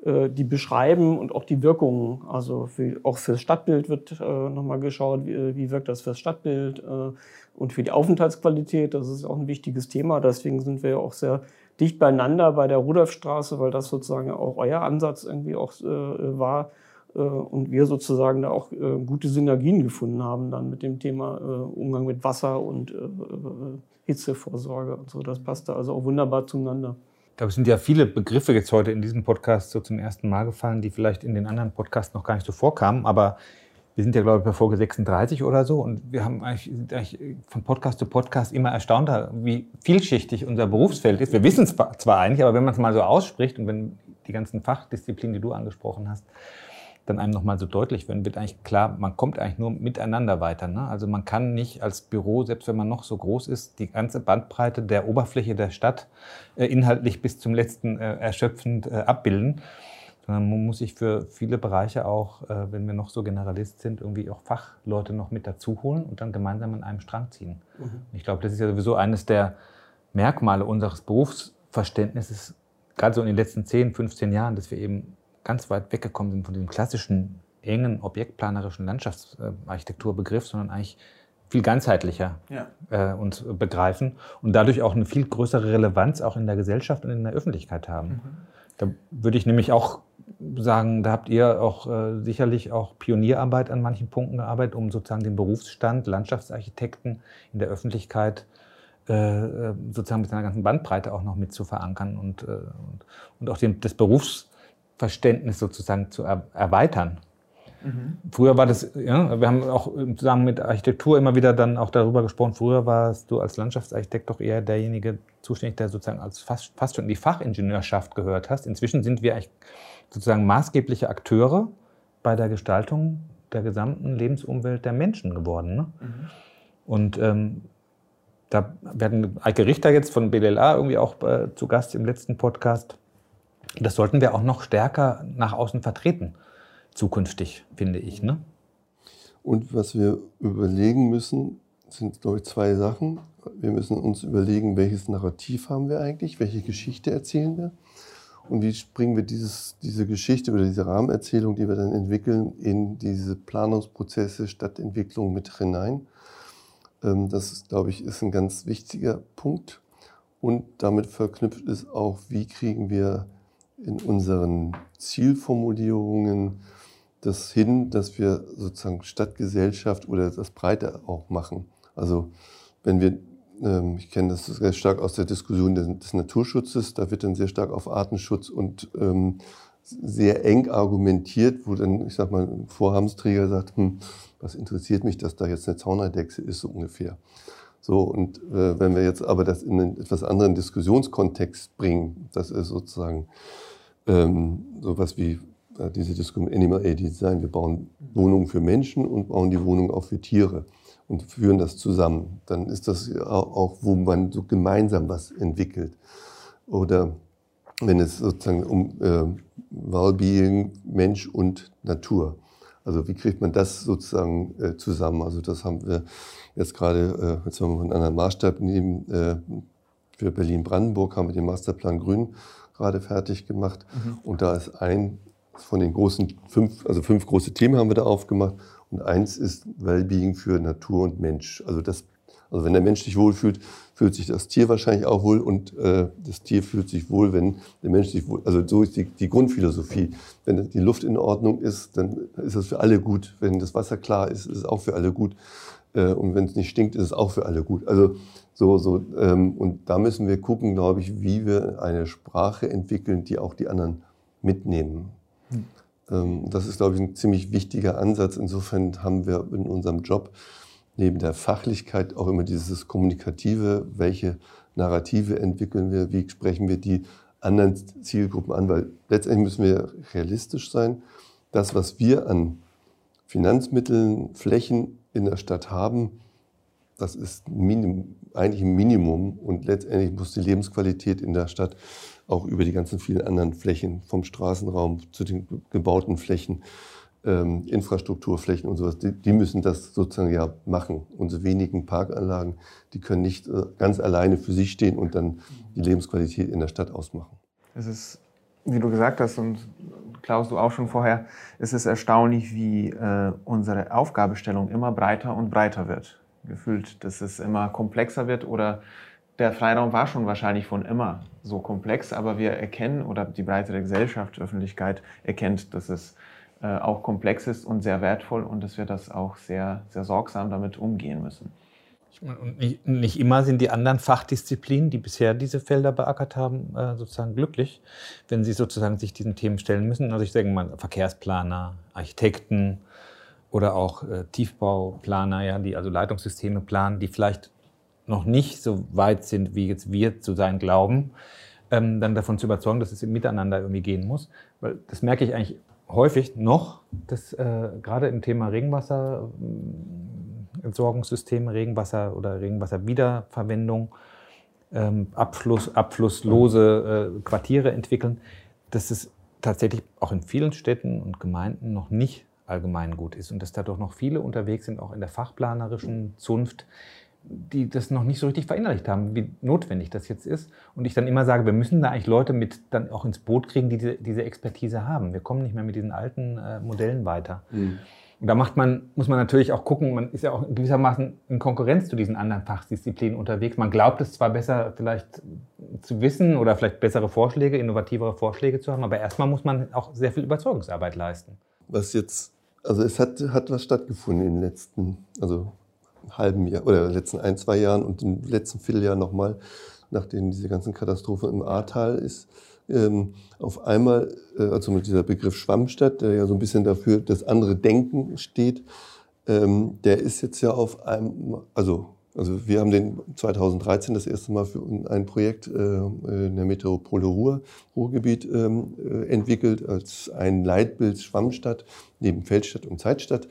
die beschreiben und auch die Wirkungen. Also für, auch fürs Stadtbild wird äh, nochmal geschaut, wie, wie wirkt das fürs Stadtbild äh, und für die Aufenthaltsqualität. Das ist auch ein wichtiges Thema. Deswegen sind wir ja auch sehr dicht beieinander bei der Rudolfstraße, weil das sozusagen auch euer Ansatz irgendwie auch äh, war. Äh, und wir sozusagen da auch äh, gute Synergien gefunden haben dann mit dem Thema äh, Umgang mit Wasser und äh, äh, Hitzevorsorge und so. Das passt da also auch wunderbar zueinander. Glaube, es sind ja viele Begriffe jetzt heute in diesem Podcast so zum ersten Mal gefallen, die vielleicht in den anderen Podcasts noch gar nicht so vorkamen. Aber wir sind ja, glaube ich, bei Folge 36 oder so. Und wir haben eigentlich, sind eigentlich von Podcast zu Podcast immer erstaunter, wie vielschichtig unser Berufsfeld ist. Wir wissen es zwar eigentlich, aber wenn man es mal so ausspricht und wenn die ganzen Fachdisziplinen, die du angesprochen hast, dann einem nochmal so deutlich werden, wird eigentlich klar, man kommt eigentlich nur miteinander weiter. Ne? Also man kann nicht als Büro, selbst wenn man noch so groß ist, die ganze Bandbreite der Oberfläche der Stadt äh, inhaltlich bis zum letzten äh, erschöpfend äh, abbilden, sondern man muss sich für viele Bereiche auch, äh, wenn wir noch so Generalist sind, irgendwie auch Fachleute noch mit dazu holen und dann gemeinsam an einem Strang ziehen. Ich glaube, das ist ja sowieso eines der Merkmale unseres Berufsverständnisses, gerade so in den letzten 10, 15 Jahren, dass wir eben ganz weit weggekommen sind von diesem klassischen, engen, objektplanerischen Landschaftsarchitekturbegriff, sondern eigentlich viel ganzheitlicher Ja. äh, uns begreifen und dadurch auch eine viel größere Relevanz auch in der Gesellschaft und in der Öffentlichkeit haben. Da würde ich nämlich auch sagen, da habt ihr auch äh, sicherlich auch Pionierarbeit an manchen Punkten gearbeitet, um sozusagen den Berufsstand Landschaftsarchitekten in der Öffentlichkeit äh, äh, sozusagen mit seiner ganzen Bandbreite auch noch mit zu verankern und, äh, und, und auch den, das Berufsverständnis sozusagen zu er, erweitern. Früher war das, ja, wir haben auch zusammen mit Architektur immer wieder dann auch darüber gesprochen, früher warst du als Landschaftsarchitekt doch eher derjenige zuständig, der sozusagen als fast, fast schon die Fachingenieurschaft gehört hast. Inzwischen sind wir eigentlich sozusagen maßgebliche Akteure bei der Gestaltung der gesamten Lebensumwelt der Menschen geworden. Ne? Und ähm, da werden Eike Richter jetzt von BDLA irgendwie auch äh, zu Gast im letzten Podcast. Das sollten wir auch noch stärker nach außen vertreten, zukünftig, finde ich. Ne? Und was wir überlegen müssen, sind, glaube ich, zwei Sachen. Wir müssen uns überlegen, welches Narrativ haben wir eigentlich, welche Geschichte erzählen wir und wie bringen wir dieses, diese Geschichte oder diese Rahmenerzählung, die wir dann entwickeln, in diese Planungsprozesse, Stadtentwicklung mit hinein. Ähm, Das, glaube ich, ist ein ganz wichtiger Punkt. Und damit verknüpft ist auch, wie kriegen wir in unseren Zielformulierungen das hin, dass wir sozusagen Stadtgesellschaft oder das Breite auch machen. Also wenn wir, ähm, ich kenne das sehr stark aus der Diskussion des, Naturschutzes, da wird dann sehr stark auf Artenschutz und ähm, sehr eng argumentiert, wo dann, ich sag mal, ein Vorhabenträger sagt, hm, was interessiert mich, dass da jetzt eine Zauneidechse ist, so ungefähr. So, und äh, wenn wir jetzt aber das in einen etwas anderen Diskussionskontext bringen, das ist sozusagen ähm, sowas wie äh, diese Diskussion Animal Aid Design, wir bauen Wohnungen für Menschen und bauen die Wohnungen auch für Tiere und führen das zusammen. Dann ist das auch, wo man so gemeinsam was entwickelt. Oder wenn es sozusagen um äh, Wellbeing, Mensch und Natur. Also wie kriegt man das sozusagen äh, zusammen? Also das haben wir jetzt gerade, äh, jetzt haben wir einen anderen Maßstab nehmen, äh, für Berlin-Brandenburg haben wir den Masterplan Grün gerade fertig gemacht. Und da ist ein von den großen fünf, also fünf große Themen haben wir da aufgemacht. Und eins ist Wellbeing für Natur und Mensch. Also das Also wenn der Mensch sich wohlfühlt, fühlt sich das Tier wahrscheinlich auch wohl und äh, das Tier fühlt sich wohl, wenn der Mensch sich wohl. Also so ist die, die Grundphilosophie. Wenn die Luft in Ordnung ist, dann ist es für alle gut. Wenn das Wasser klar ist, ist es auch für alle gut. Äh, und wenn es nicht stinkt, ist es auch für alle gut. Also so, so, ähm, und da müssen wir gucken, glaube ich, wie wir eine Sprache entwickeln, die auch die anderen mitnehmen. Hm. Ähm, das ist, glaube ich, ein ziemlich wichtiger Ansatz. Insofern haben wir in unserem Job neben der Fachlichkeit auch immer dieses Kommunikative, welche Narrative entwickeln wir, wie sprechen wir die anderen Zielgruppen an, weil letztendlich müssen wir realistisch sein. Das, was wir an Finanzmitteln, Flächen in der Stadt haben, das ist Minim, eigentlich ein Minimum und letztendlich muss die Lebensqualität in der Stadt auch über die ganzen vielen anderen Flächen, vom Straßenraum zu den gebauten Flächen, ähm, Infrastrukturflächen und sowas, die, die, müssen das sozusagen ja machen. Unsere wenigen Parkanlagen, die können nicht äh, ganz alleine für sich stehen und dann die Lebensqualität in der Stadt ausmachen. Es ist, wie du gesagt hast und Klaus, du auch schon vorher, es ist erstaunlich, wie äh, unsere Aufgabestellung immer breiter und breiter wird. Gefühlt, dass es immer komplexer wird oder der Freiraum war schon wahrscheinlich von immer so komplex, aber wir erkennen oder die breitere Gesellschaft, Öffentlichkeit erkennt, dass es äh, auch komplex ist und sehr wertvoll und dass wir das auch sehr, sehr sorgsam damit umgehen müssen. Und nicht, nicht, immer sind die anderen Fachdisziplinen, die bisher diese Felder beackert haben, äh, sozusagen glücklich, wenn sie sozusagen sich diesen Themen stellen müssen. Also ich sage mal Verkehrsplaner, Architekten oder auch äh, Tiefbauplaner, ja, die also Leitungssysteme planen, die vielleicht noch nicht so weit sind, wie jetzt wir zu sein glauben, ähm, dann davon zu überzeugen, dass es im Miteinander irgendwie gehen muss. Weil das merke ich eigentlich häufig noch, dass äh, gerade im Thema Regenwasser, äh, Entsorgungssystem, Regenwasser oder Regenwasserwiederverwendung, ähm, Abfluss, abflusslose äh, Quartiere entwickeln, dass es tatsächlich auch in vielen Städten und Gemeinden noch nicht allgemein gut ist und dass da doch noch viele unterwegs sind, auch in der fachplanerischen Zunft, die das noch nicht so richtig verinnerlicht haben, wie notwendig das jetzt ist. Und ich dann immer sage, wir müssen da eigentlich Leute mit dann auch ins Boot kriegen, die diese, diese Expertise haben. Wir kommen nicht mehr mit diesen alten äh, Modellen weiter. Mhm. Und da macht man, muss man natürlich auch gucken, man ist ja auch gewissermaßen in Konkurrenz zu diesen anderen Fachdisziplinen unterwegs. Man glaubt es zwar besser vielleicht zu wissen oder vielleicht bessere Vorschläge, innovativere Vorschläge zu haben, aber erstmal muss man auch sehr viel Überzeugungsarbeit leisten. Was jetzt, also es hat, hat was stattgefunden in den letzten, also halben Jahr oder letzten ein, zwei Jahren und im letzten Vierteljahr nochmal, nachdem diese ganzen Katastrophen im Ahrtal ist, ähm, auf einmal, äh, also mit dieser Begriff Schwammstadt, der ja so ein bisschen dafür das andere Denken steht, ähm, der ist jetzt ja auf einem, also, also wir haben den 2013 das erste Mal für ein Projekt äh, in der Metropole Ruhr, Ruhrgebiet ähm, äh, entwickelt als ein Leitbild Schwammstadt neben Feldstadt und Zeitstadt.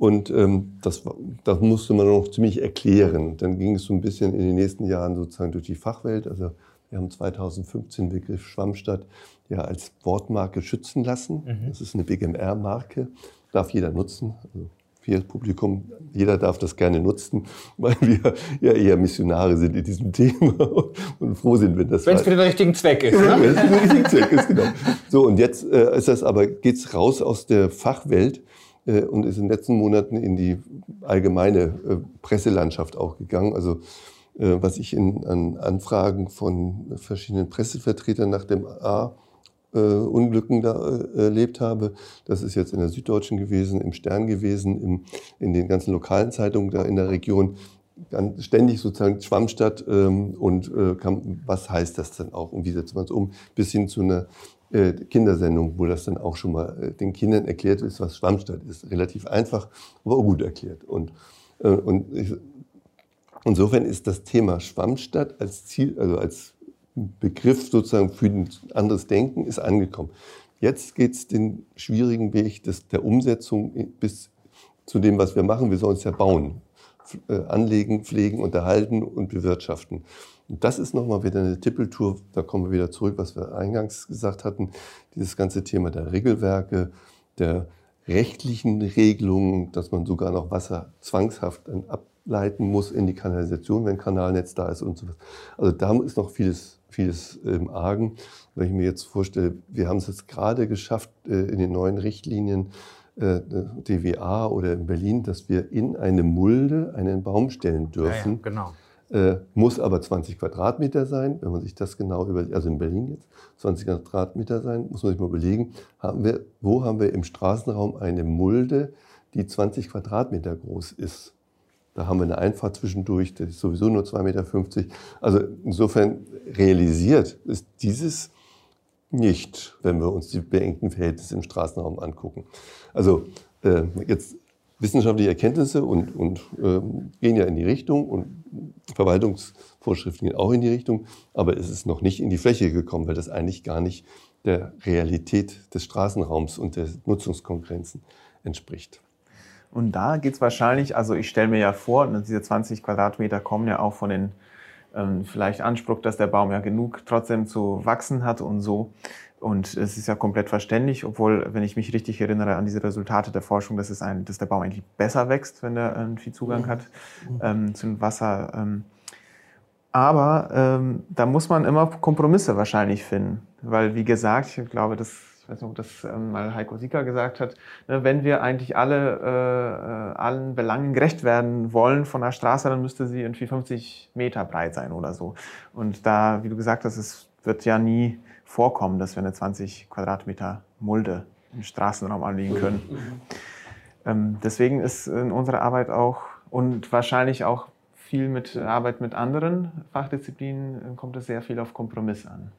Und ähm, das, das musste man noch ziemlich erklären. Dann ging es so ein bisschen in den nächsten Jahren sozusagen durch die Fachwelt. Also wir haben 2015 den Begriff Schwammstadt ja als Wortmarke schützen lassen. Mhm. Das ist eine BGMR-Marke, darf jeder nutzen. Also für Publikum, jeder darf das gerne nutzen, weil wir ja eher Missionare sind in diesem Thema und froh sind, wenn das... Wenn es für den richtigen Zweck ist. Ne? Wenn es für den richtigen Zweck ist, genau. So, und jetzt äh, ist das aber, geht's raus aus der Fachwelt und ist in den letzten Monaten in die allgemeine äh, Presselandschaft auch gegangen. Also äh, was ich in, an Anfragen von verschiedenen Pressevertretern nach dem A Unglücken da erlebt habe. Das ist jetzt in der Süddeutschen gewesen, im Stern gewesen, im, in den ganzen lokalen Zeitungen da in der Region. Dann ständig sozusagen Schwammstadt ähm, und äh, kam, was heißt das denn auch und wie setzt man es um, bis hin zu einer äh, Kindersendung, wo das dann auch schon mal äh, den Kindern erklärt ist, was Schwammstadt ist. Relativ einfach, aber auch gut erklärt. Und, äh, und ich, insofern ist das Thema Schwammstadt als Ziel, also als Begriff sozusagen für ein anderes Denken, ist angekommen. Jetzt geht es den schwierigen Weg des, der Umsetzung bis zu dem, was wir machen. Wir sollen es ja bauen, anlegen, pflegen, unterhalten und bewirtschaften. Und das ist nochmal wieder eine Tippeltour, da kommen wir wieder zurück, was wir eingangs gesagt hatten, dieses ganze Thema der Regelwerke, der rechtlichen Regelungen, dass man sogar noch Wasser zwangshaft ableiten muss in die Kanalisation, wenn Kanalnetz da ist und so was. Also da ist noch vieles, vieles im Argen. Wenn ich mir jetzt vorstelle, wir haben es jetzt gerade geschafft, äh, in den neuen Richtlinien äh, DWA oder in Berlin, dass wir in eine Mulde einen Baum stellen dürfen. Ja, ja, genau. Äh, muss aber 20 Quadratmeter sein, wenn man sich das genau überlegt, also in Berlin jetzt 20 Quadratmeter sein, muss man sich mal überlegen, haben wir, wo haben wir im Straßenraum eine Mulde, die 20 Quadratmeter groß ist. Da haben wir eine Einfahrt zwischendurch, das ist sowieso nur 2,50 Meter. Also insofern realisiert ist dieses nicht, wenn wir uns die beengten Verhältnisse im Straßenraum angucken. Also äh, jetzt wissenschaftliche Erkenntnisse und, und äh, gehen ja in die Richtung und Verwaltungsvorschriften gehen auch in die Richtung, aber es ist noch nicht in die Fläche gekommen, weil das eigentlich gar nicht der Realität des Straßenraums und der Nutzungskonkurrenzen entspricht. Und da geht es wahrscheinlich, also ich stelle mir ja vor, diese 20 Quadratmeter kommen ja auch von den ähm, vielleicht Anspruch, dass der Baum ja genug trotzdem zu wachsen hat und so. Und es ist ja komplett verständlich, obwohl, wenn ich mich richtig erinnere an diese Resultate der Forschung, dass, es ein, dass der Baum eigentlich besser wächst, wenn er irgendwie Zugang hat ähm, zum Wasser. Ähm. Aber ähm, da muss man immer Kompromisse wahrscheinlich finden, weil, wie gesagt, ich glaube, das weiß nicht, ob das ähm, mal Heiko Sieker gesagt hat, ne, wenn wir eigentlich alle äh, äh, allen Belangen gerecht werden wollen von der Straße, dann müsste sie irgendwie 50 Meter breit sein oder so. Und da, wie du gesagt hast, es wird ja nie vorkommen, dass wir eine 20 Quadratmeter Mulde im Straßenraum anlegen können. Ähm, deswegen ist in unserer Arbeit auch und wahrscheinlich auch viel mit Arbeit mit anderen Fachdisziplinen kommt es sehr viel auf Kompromiss an.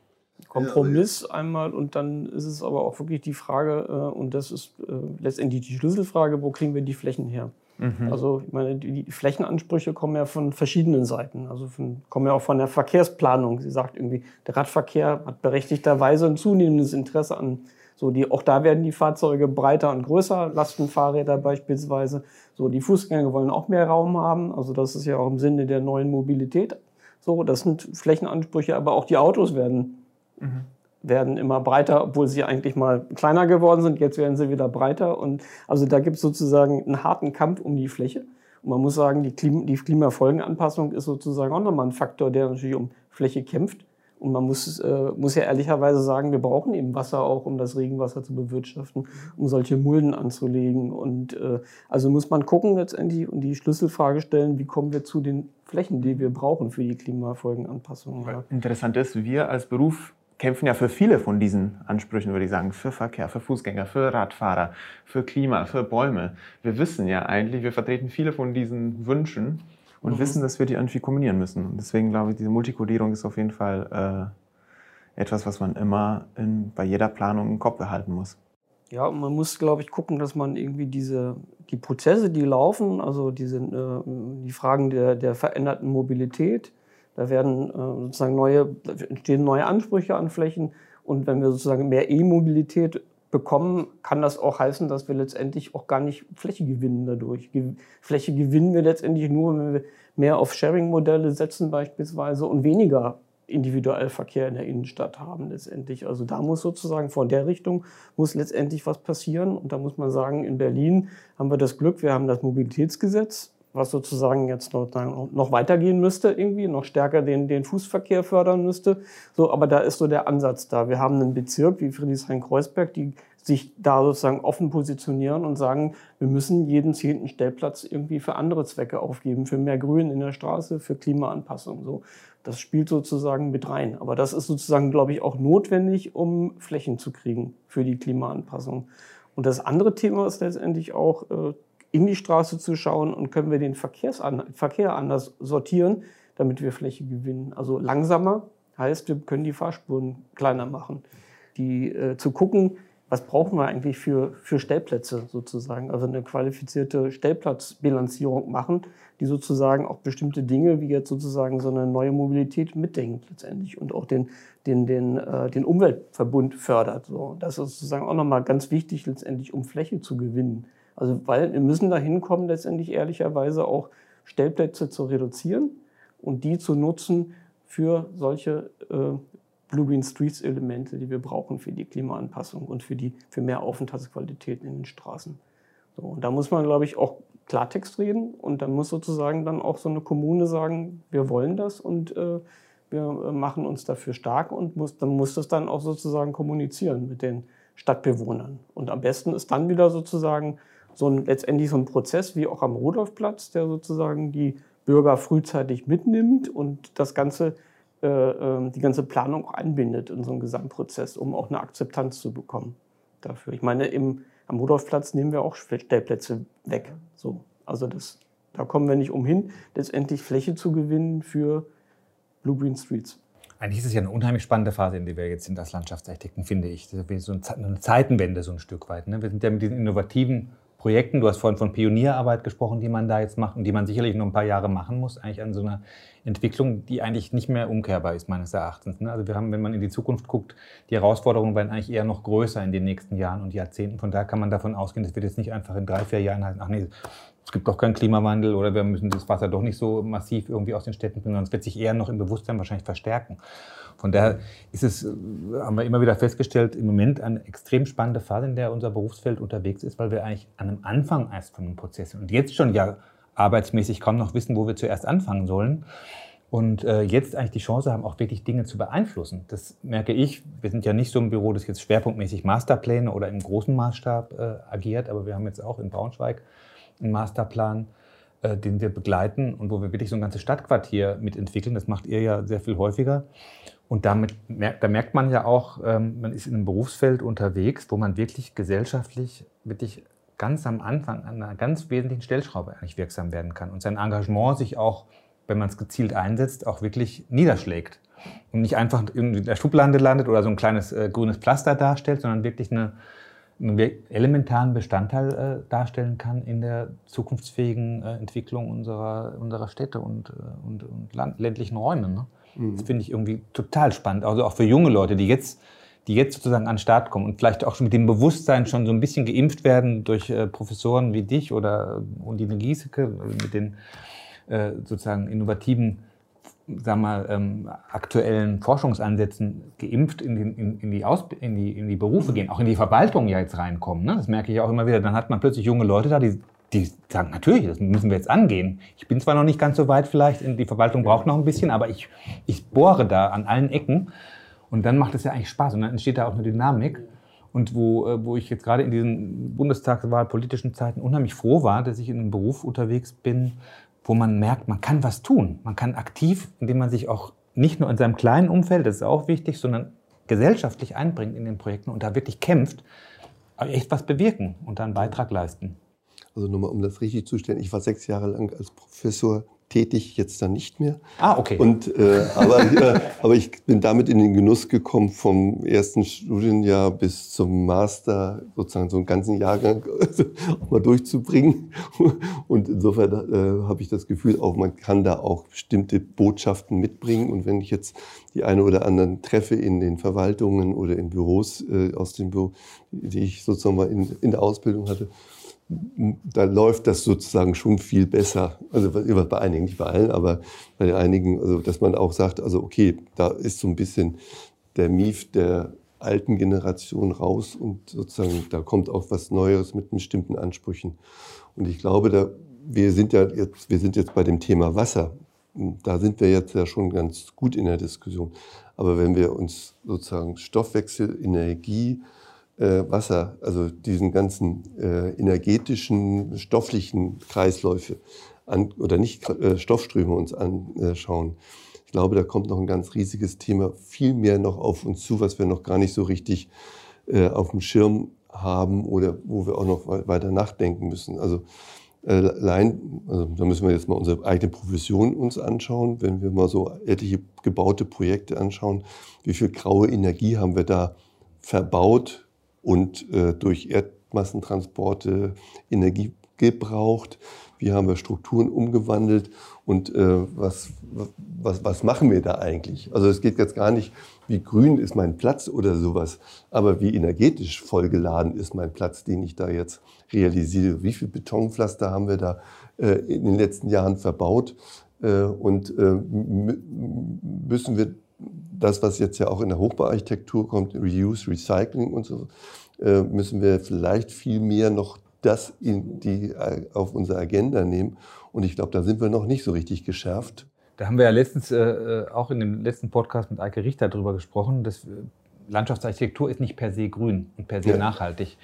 Kompromiss einmal und dann ist es aber auch wirklich die Frage, äh, und das ist äh, letztendlich die Schlüsselfrage, wo kriegen wir die Flächen her? Mhm. Also ich meine, die, Flächenansprüche kommen ja von verschiedenen Seiten, also von, kommen ja auch von der Verkehrsplanung. Sie sagt irgendwie, der Radverkehr hat berechtigterweise ein zunehmendes Interesse an so die, auch da werden die Fahrzeuge breiter und größer, Lastenfahrräder beispielsweise. So, die Fußgänger wollen auch mehr Raum haben. Also das ist ja auch im Sinne der neuen Mobilität. So, das sind Flächenansprüche, aber auch die Autos werden mhm. Werden immer breiter, obwohl sie eigentlich mal kleiner geworden sind. Jetzt werden sie wieder breiter. Und also da gibt es sozusagen einen harten Kampf um die Fläche. Und man muss sagen, die, Klima, die Klimafolgenanpassung ist sozusagen auch nochmal ein Faktor, der natürlich um Fläche kämpft. Und man muss, äh, muss ja ehrlicherweise sagen, wir brauchen eben Wasser auch, um das Regenwasser zu bewirtschaften, um solche Mulden anzulegen. Und äh, also muss man gucken letztendlich und die Schlüsselfrage stellen, wie kommen wir zu den Flächen, die wir brauchen für die Klimafolgenanpassung. Ja. Interessant ist, wir als Beruf kämpfen ja für viele von diesen Ansprüchen, würde ich sagen, für Verkehr, für Fußgänger, für Radfahrer, für Klima, für Bäume. Wir wissen ja eigentlich, wir vertreten viele von diesen Wünschen und mhm. wissen, dass wir die irgendwie kombinieren müssen. Und deswegen glaube ich, diese Multikodierung ist auf jeden Fall äh, etwas, was man immer in, bei jeder Planung im Kopf behalten muss. Ja, und man muss, glaube ich, gucken, dass man irgendwie diese, die Prozesse, die laufen, also diese, äh, die Fragen der, der veränderten Mobilität, da werden äh, sozusagen neue, entstehen neue Ansprüche an Flächen. Und wenn wir sozusagen mehr E-Mobilität bekommen, kann das auch heißen, dass wir letztendlich auch gar nicht Fläche gewinnen dadurch. Fläche gewinnen wir letztendlich nur, wenn wir mehr auf Sharing-Modelle setzen beispielsweise und weniger individuell Verkehr in der Innenstadt haben letztendlich. Also da muss sozusagen von der Richtung muss letztendlich was passieren. Und da muss man sagen, in Berlin haben wir das Glück, wir haben das Mobilitätsgesetz was sozusagen jetzt noch, noch weitergehen müsste, irgendwie, noch stärker den, den Fußverkehr fördern müsste. So, aber da ist so der Ansatz da. Wir haben einen Bezirk wie Friedrichshain-Kreuzberg, die sich da sozusagen offen positionieren und sagen, wir müssen jeden zehnten Stellplatz irgendwie für andere Zwecke aufgeben, für mehr Grün in der Straße, für Klimaanpassung. So, das spielt sozusagen mit rein. Aber das ist sozusagen, glaube ich, auch notwendig, um Flächen zu kriegen für die Klimaanpassung. Und das andere Thema ist letztendlich auch äh, in die Straße zu schauen und können wir den Verkehr anders sortieren, damit wir Fläche gewinnen. Also langsamer heißt, wir können die Fahrspuren kleiner machen. Die äh, zu gucken, was brauchen wir eigentlich für, für Stellplätze sozusagen, also eine qualifizierte Stellplatzbilanzierung machen, die sozusagen auch bestimmte Dinge, wie jetzt sozusagen so eine neue Mobilität mitdenkt letztendlich und auch den, den, den, äh, den Umweltverbund fördert. So, das ist sozusagen auch nochmal ganz wichtig letztendlich, um Fläche zu gewinnen. Also weil wir müssen dahin kommen, letztendlich ehrlicherweise auch Stellplätze zu reduzieren und die zu nutzen für solche äh, Blue Green Streets Elemente, die wir brauchen für die Klimaanpassung und für, die, für mehr Aufenthaltsqualitäten in den Straßen. So, und da muss man, glaube ich, auch Klartext reden und dann muss sozusagen dann auch so eine Kommune sagen, wir wollen das und äh, wir machen uns dafür stark und muss, dann muss das dann auch sozusagen kommunizieren mit den Stadtbewohnern. Und am besten ist dann wieder sozusagen so ein, letztendlich so ein Prozess wie auch am Rudolfplatz, der sozusagen die Bürger frühzeitig mitnimmt und das ganze, äh, ähm, die ganze Planung auch einbindet in so einen Gesamtprozess, um auch eine Akzeptanz zu bekommen dafür. Ich meine, im, am Rudolfplatz nehmen wir auch Stellplätze weg. So. Also das, da kommen wir nicht umhin, letztendlich Fläche zu gewinnen für Blue Green Streets. Eigentlich ist es ja eine unheimlich spannende Phase, in der wir jetzt sind als Landschaftsarchitekten, finde ich. Das ist so eine Zeitenwende so ein Stück weit. Ne? Wir sind ja mit diesen innovativen Projekten, du hast vorhin von Pionierarbeit gesprochen, die man da jetzt macht und die man sicherlich noch ein paar Jahre machen muss, eigentlich an so einer Entwicklung, die eigentlich nicht mehr umkehrbar ist, meines Erachtens. Ne? Also wir haben, wenn man in die Zukunft guckt, die Herausforderungen werden eigentlich eher noch größer in den nächsten Jahren und Jahrzehnten. Von daher kann man davon ausgehen, das wird jetzt nicht einfach in drei, vier Jahren heißen, ach nee, es gibt doch keinen Klimawandel oder wir müssen das Wasser doch nicht so massiv irgendwie aus den Städten bringen, sondern es wird sich eher noch im Bewusstsein wahrscheinlich verstärken. Von daher ist es, haben wir immer wieder festgestellt, im Moment eine extrem spannende Phase, in der unser Berufsfeld unterwegs ist, weil wir eigentlich an einem Anfang erst von einem Prozess sind und jetzt schon ja arbeitsmäßig kaum noch wissen, wo wir zuerst anfangen sollen. Und äh, jetzt eigentlich die Chance haben, auch wirklich Dinge zu beeinflussen. Das merke ich. Wir sind ja nicht so ein Büro, das jetzt schwerpunktmäßig Masterpläne oder im großen Maßstab äh, agiert, aber wir haben jetzt auch in Braunschweig einen Masterplan, äh, den wir begleiten und wo wir wirklich so ein ganzes Stadtquartier mitentwickeln. Das macht ihr ja sehr viel häufiger. Und damit, da merkt man ja auch, ähm, man ist in einem Berufsfeld unterwegs, wo man wirklich gesellschaftlich, wirklich ganz am Anfang an einer ganz wesentlichen Stellschraube eigentlich wirksam werden kann und sein Engagement sich auch, wenn man es gezielt einsetzt, auch wirklich niederschlägt und nicht einfach in der Schublade landet oder so ein kleines äh, grünes Pflaster darstellt, sondern wirklich eine, elementaren Bestandteil äh, darstellen kann in der zukunftsfähigen äh, Entwicklung unserer, unserer Städte und, äh, und, und land, ländlichen Räume. Ne? Mhm. Das finde ich irgendwie total spannend. Also auch für junge Leute, die jetzt, die jetzt sozusagen an den Start kommen und vielleicht auch schon mit dem Bewusstsein schon so ein bisschen geimpft werden durch äh, Professoren wie dich oder äh, Undine Giesecke mit den äh, sozusagen innovativen sagen wir, ähm, aktuellen Forschungsansätzen geimpft in, den, in, in, die in, die, in die Berufe gehen, auch in die Verwaltung ja jetzt reinkommen. Ne? Das merke ich auch immer wieder. Dann hat man plötzlich junge Leute da, die die sagen, natürlich, das müssen wir jetzt angehen. Ich bin zwar noch nicht ganz so weit vielleicht, die Verwaltung braucht noch ein bisschen, aber ich, ich bohre da an allen Ecken und dann macht es ja eigentlich Spaß und dann entsteht da auch eine Dynamik. Und wo, äh, wo ich jetzt gerade in diesen bundestagswahlpolitischen Zeiten unheimlich froh war, dass ich in einem Beruf unterwegs bin, wo man merkt, man kann was tun. Man kann aktiv, indem man sich auch nicht nur in seinem kleinen Umfeld, das ist auch wichtig, sondern gesellschaftlich einbringt in den Projekten und da wirklich kämpft, echt was bewirken und da einen Beitrag leisten. Also nochmal, um das richtig zu stellen, ich war sechs Jahre lang als Professor tätig, jetzt dann nicht mehr. Ah, okay. Und, äh, aber, äh, aber ich bin damit in den Genuss gekommen, vom ersten Studienjahr bis zum Master sozusagen so einen ganzen Jahrgang auch mal durchzubringen. Und insofern äh, habe ich das Gefühl, auch man kann da auch bestimmte Botschaften mitbringen. Und wenn ich jetzt die eine oder anderen treffe in den Verwaltungen oder in Büros äh, aus dem Büro, die ich sozusagen mal in, in der Ausbildung hatte, da läuft das sozusagen schon viel besser. Also bei einigen, nicht bei allen, aber bei einigen, also dass man auch sagt, also okay, da ist so ein bisschen der Mief der alten Generation raus und sozusagen da kommt auch was Neues mit bestimmten Ansprüchen. Und ich glaube, da, wir sind ja jetzt, wir sind jetzt bei dem Thema Wasser. Da sind wir jetzt ja schon ganz gut in der Diskussion. Aber wenn wir uns sozusagen Stoffwechsel, Energie, äh, Wasser, also diesen ganzen äh, energetischen, stofflichen Kreisläufe an, oder nicht äh, Stoffströme uns anschauen. Ich glaube, da kommt noch ein ganz riesiges Thema viel mehr noch auf uns zu, was wir noch gar nicht so richtig äh, auf dem Schirm haben oder wo wir auch noch weiter nachdenken müssen. Also äh, allein, also da müssen wir jetzt mal unsere eigene Profession uns anschauen, wenn wir mal so etliche gebaute Projekte anschauen, wie viel graue Energie haben wir da verbaut, und äh, durch Erdmassentransporte Energie gebraucht. Wie haben wir Strukturen umgewandelt und äh, was, was, was machen wir da eigentlich? Also es geht jetzt gar nicht, wie grün ist mein Platz oder sowas, aber wie energetisch vollgeladen ist mein Platz, den ich da jetzt realisiere. Wie viel Betonpflaster haben wir da äh, in den letzten Jahren verbaut? Äh, und äh, müssen wir das, was jetzt ja auch in der Hochbauarchitektur kommt, Reuse, Recycling und so, äh, müssen wir vielleicht viel mehr noch das in die, äh, auf unsere Agenda nehmen. Und ich glaube, da sind wir noch nicht so richtig geschärft. Da haben wir ja letztens äh, auch in dem letzten Podcast mit Eike Richter darüber gesprochen, dass Landschaftsarchitektur ist nicht per se grün und per se ja. nachhaltig.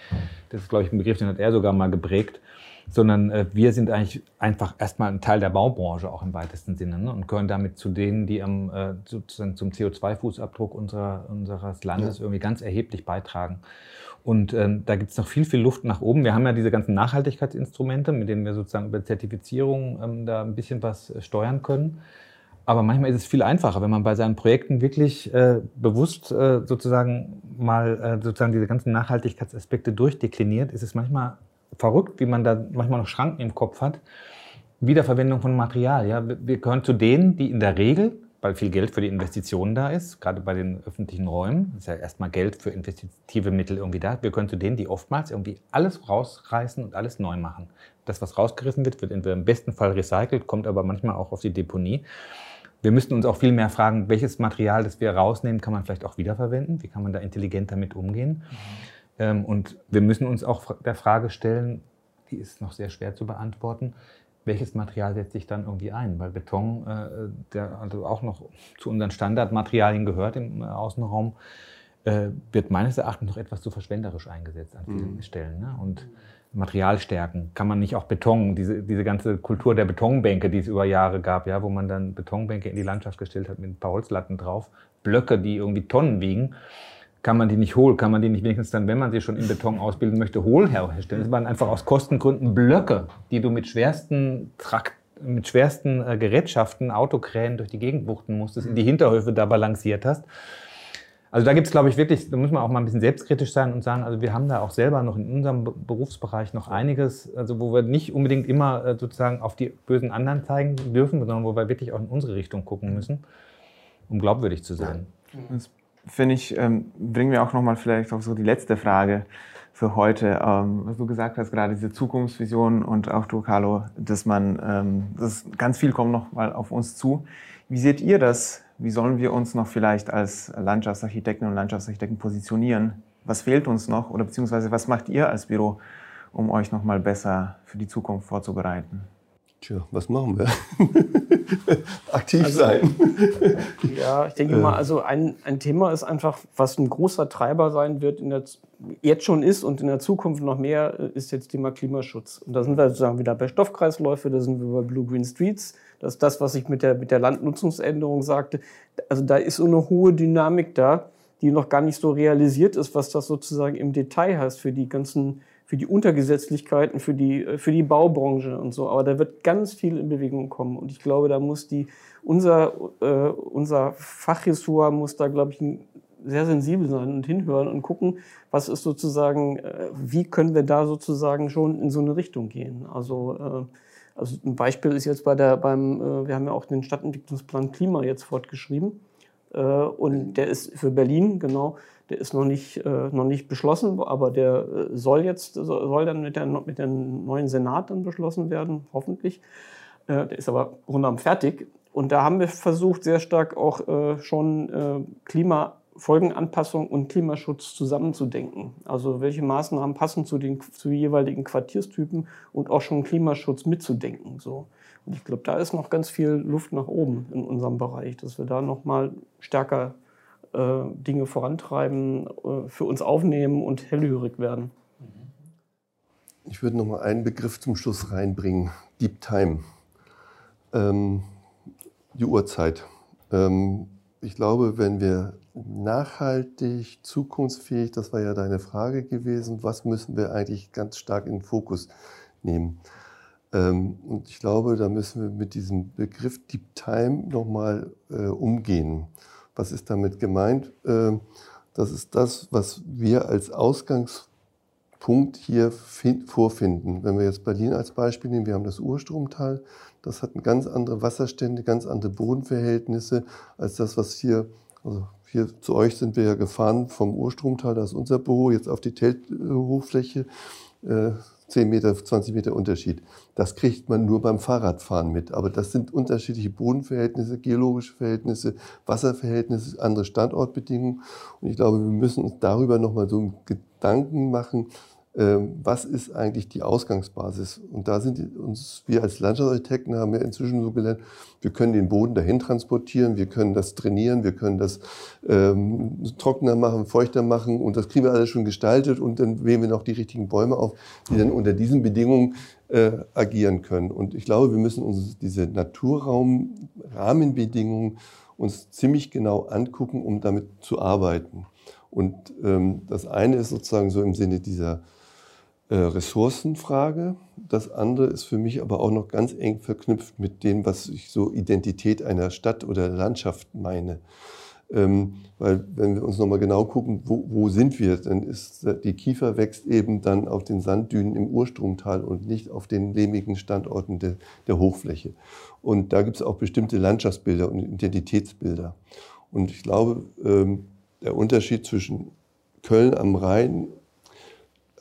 Das ist, glaube ich, ein Begriff, den hat er sogar mal geprägt. Sondern äh, wir sind eigentlich einfach erstmal ein Teil der Baubranche auch im weitesten Sinne ne? und gehören damit zu denen, die am, äh, sozusagen zum CO2-Fußabdruck unserer, unseres Landes ja. irgendwie ganz erheblich beitragen. Und ähm, da gibt es noch viel, viel Luft nach oben. Wir haben ja diese ganzen Nachhaltigkeitsinstrumente, mit denen wir sozusagen über Zertifizierung ähm, da ein bisschen was äh, steuern können. Aber manchmal ist es viel einfacher, wenn man bei seinen Projekten wirklich äh, bewusst äh, sozusagen mal äh, sozusagen diese ganzen Nachhaltigkeitsaspekte durchdekliniert, ist es manchmal verrückt, wie man da manchmal noch Schranken im Kopf hat. Wiederverwendung von Material. Ja? Wir gehören zu denen, die in der Regel, weil viel Geld für die Investitionen da ist, gerade bei den öffentlichen Räumen, ist ja erstmal Geld für investitive Mittel irgendwie da. Wir gehören zu denen, die oftmals irgendwie alles rausreißen und alles neu machen. Das, was rausgerissen wird, wird im besten Fall recycelt, kommt aber manchmal auch auf die Deponie. Wir müssten uns auch viel mehr fragen, welches Material, das wir rausnehmen, kann man vielleicht auch wiederverwenden? Wie kann man da intelligent damit umgehen? Mhm. Ähm, und wir müssen uns auch der Frage stellen, die ist noch sehr schwer zu beantworten, welches Material setzt sich dann irgendwie ein? Weil Beton, äh, der also auch noch zu unseren Standardmaterialien gehört im Außenraum, äh, wird meines Erachtens noch etwas zu verschwenderisch eingesetzt an vielen mhm. Stellen. Ne? Und Materialstärken. Kann man nicht auch Beton, diese, diese ganze Kultur der Betonbänke, die es über Jahre gab, ja, wo man dann Betonbänke in die Landschaft gestellt hat mit ein paar Holzlatten drauf, Blöcke, die irgendwie Tonnen wiegen, kann man die nicht hohl, kann man die nicht wenigstens dann, wenn man sie schon in Beton ausbilden möchte, hohl herstellen. Das waren einfach aus Kostengründen Blöcke, die du mit schwersten Trakt mit schwersten äh, Gerätschaften, Autokränen durch die Gegend wuchten musstest, in die Hinterhöfe da balanciert hast. Also da gibt es, glaube ich, wirklich, da muss man auch mal ein bisschen selbstkritisch sein und sagen, also wir haben da auch selber noch in unserem Berufsbereich noch einiges, also wo wir nicht unbedingt immer äh, sozusagen auf die bösen anderen zeigen dürfen, sondern wo wir wirklich auch in unsere Richtung gucken müssen, um glaubwürdig zu sein. Das finde ich, ähm, bringen wir auch nochmal vielleicht auch so die letzte Frage für heute. Ähm, was du gesagt hast, gerade diese Zukunftsvision und auch du, Carlo, dass man, ähm, dass ganz viel kommt noch mal auf uns zu. Wie seht ihr das? Wie sollen wir uns noch vielleicht als Landschaftsarchitekten und Landschaftsarchitekten positionieren? Was fehlt uns noch oder beziehungsweise was macht ihr als Büro, um euch noch mal besser für die Zukunft vorzubereiten? Tja, was machen wir? Aktiv also, sein. ja, ich denke mal, also ein, ein Thema ist einfach, was ein großer Treiber sein wird, in der, jetzt schon ist und in der Zukunft noch mehr, äh, ist jetzt Thema Klimaschutz. Und da sind wir sozusagen wieder bei Stoffkreisläufe, da sind wir bei Blue Green Streets. Das ist das, was ich mit der, mit der Landnutzungsänderung sagte. Also da ist so eine hohe Dynamik da, die noch gar nicht so realisiert ist, was das sozusagen im Detail heißt für die ganzen für die Untergesetzlichkeiten, für die, äh, für die Baubranche und so. Aber da wird ganz viel in Bewegung kommen. Und ich glaube, da muss die, unser, äh, unser Fachressort muss da, glaube ich, sehr sensibel sein und hinhören und gucken, was ist sozusagen, äh, wie können wir da sozusagen schon in so eine Richtung gehen. Also, äh, also ein Beispiel ist jetzt bei der, beim, äh, wir haben ja auch den Stadtentwicklungsplan Klima jetzt fortgeschrieben. Äh, und der ist für Berlin, genau, der ist noch nicht, äh, noch nicht beschlossen, aber der äh, soll jetzt, soll dann mit, der, mit dem neuen Senat dann beschlossen werden, hoffentlich. Äh, der ist aber rundum fertig. Und da haben wir versucht, sehr stark auch äh, schon äh, Klimafolgenanpassung und Klimaschutz zusammenzudenken. Also welche Maßnahmen passen zu den zu jeweiligen Quartierstypen und auch schon Klimaschutz mitzudenken. So. Und ich glaube, da ist noch ganz viel Luft nach oben in unserem Bereich, dass wir da noch mal stärker äh, Dinge vorantreiben, äh, für uns aufnehmen und hellhörig werden. Ich würde noch mal einen Begriff zum Schluss reinbringen: Deep Time. Ähm, die Uhrzeit. Ähm, ich glaube, wenn wir nachhaltig, zukunftsfähig, das war ja deine Frage gewesen, was müssen wir eigentlich ganz stark in den Fokus nehmen? Ähm, und ich glaube, da müssen wir mit diesem Begriff Deep Time nochmal äh, umgehen. Was ist damit gemeint? Ähm, das ist das, was wir als Ausgangspunkt hier vorfinden. Wenn wir jetzt Berlin als Beispiel nehmen, wir haben das Urstromtal, das hat ganz andere Wasserstände, ganz andere Bodenverhältnisse als das, was hier, also hier zu euch sind wir ja gefahren vom Urstromtal, da ist unser Büro, jetzt auf die Telthochfläche. Äh, 10 Meter, 20 Meter Unterschied. Das kriegt man nur beim Fahrradfahren mit. Aber das sind unterschiedliche Bodenverhältnisse, geologische Verhältnisse, Wasserverhältnisse, andere Standortbedingungen. Und ich glaube, wir müssen uns darüber nochmal so Gedanken machen, was ist eigentlich die Ausgangsbasis? Und da sind uns, wir als Landschaftsarchitekten haben ja inzwischen so gelernt, wir können den Boden dahin transportieren, wir können das trainieren, wir können das ähm, trockener machen, feuchter machen und das kriegen wir alles schon gestaltet und dann wählen wir noch die richtigen Bäume auf, die dann unter diesen Bedingungen äh, agieren können. Und ich glaube, wir müssen uns diese Naturraum-Rahmenbedingungen uns ziemlich genau angucken, um damit zu arbeiten. Und ähm, das eine ist sozusagen so im Sinne dieser äh, Ressourcenfrage. Das andere ist für mich aber auch noch ganz eng verknüpft mit dem, was ich so Identität einer Stadt oder Landschaft meine. Ähm, weil wenn wir uns nochmal genau gucken, wo, wo, sind wir, dann ist die Kiefer wächst eben dann auf den Sanddünen im Urstromtal und nicht auf den lehmigen Standorten de, der Hochfläche. Und da gibt es auch bestimmte Landschaftsbilder und Identitätsbilder. Und ich glaube, ähm, der Unterschied zwischen Köln am Rhein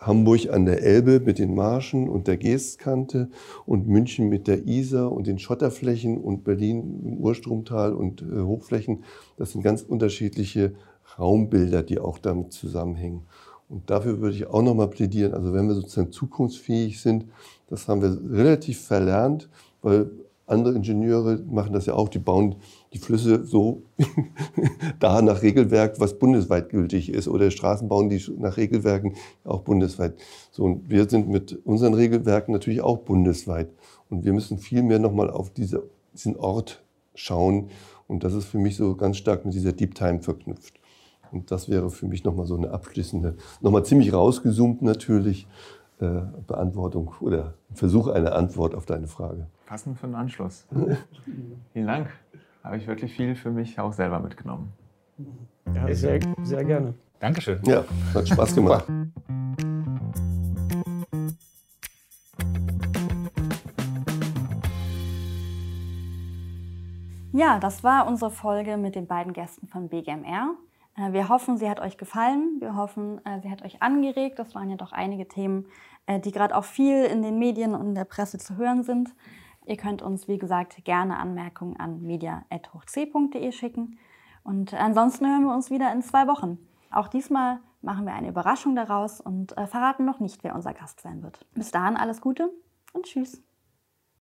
Hamburg an der Elbe mit den Marschen und der Geestkante und München mit der Isar und den Schotterflächen und Berlin im Urstromtal und äh, Hochflächen. Das sind ganz unterschiedliche Raumbilder, die auch damit zusammenhängen. Und dafür würde ich auch nochmal plädieren, also wenn wir sozusagen zukunftsfähig sind, das haben wir relativ verlernt, weil andere Ingenieure machen das ja auch, die bauen die Flüsse so da nach Regelwerk, was bundesweit gültig ist. Oder Straßen bauen die nach Regelwerken auch bundesweit. So, und wir sind mit unseren Regelwerken natürlich auch bundesweit. Und wir müssen viel mehr nochmal auf diese, diesen Ort schauen. Und das ist für mich so ganz stark mit dieser Deep Time verknüpft. Und das wäre für mich nochmal so eine abschließende, nochmal ziemlich rausgezoomt natürlich, äh, Beantwortung oder Versuch einer Antwort auf deine Frage. Passend für den Anschluss. Vielen Dank. Habe ich wirklich viel für mich auch selber mitgenommen. Ja, sehr, sehr gerne. Dankeschön. Ja, hat Spaß gemacht. Ja, das war unsere Folge mit den beiden Gästen von BGMR. Äh, wir hoffen, sie hat euch gefallen. Wir hoffen, äh, sie hat euch angeregt. Das waren ja doch einige Themen, äh, die gerade auch viel in den Medien und in der Presse zu hören sind. Ihr könnt uns, wie gesagt, gerne Anmerkungen an media.hochc.de schicken. Und ansonsten hören wir uns wieder in zwei Wochen. Auch diesmal machen wir eine Überraschung daraus und verraten noch nicht, wer unser Gast sein wird. Bis dahin alles Gute und Tschüss.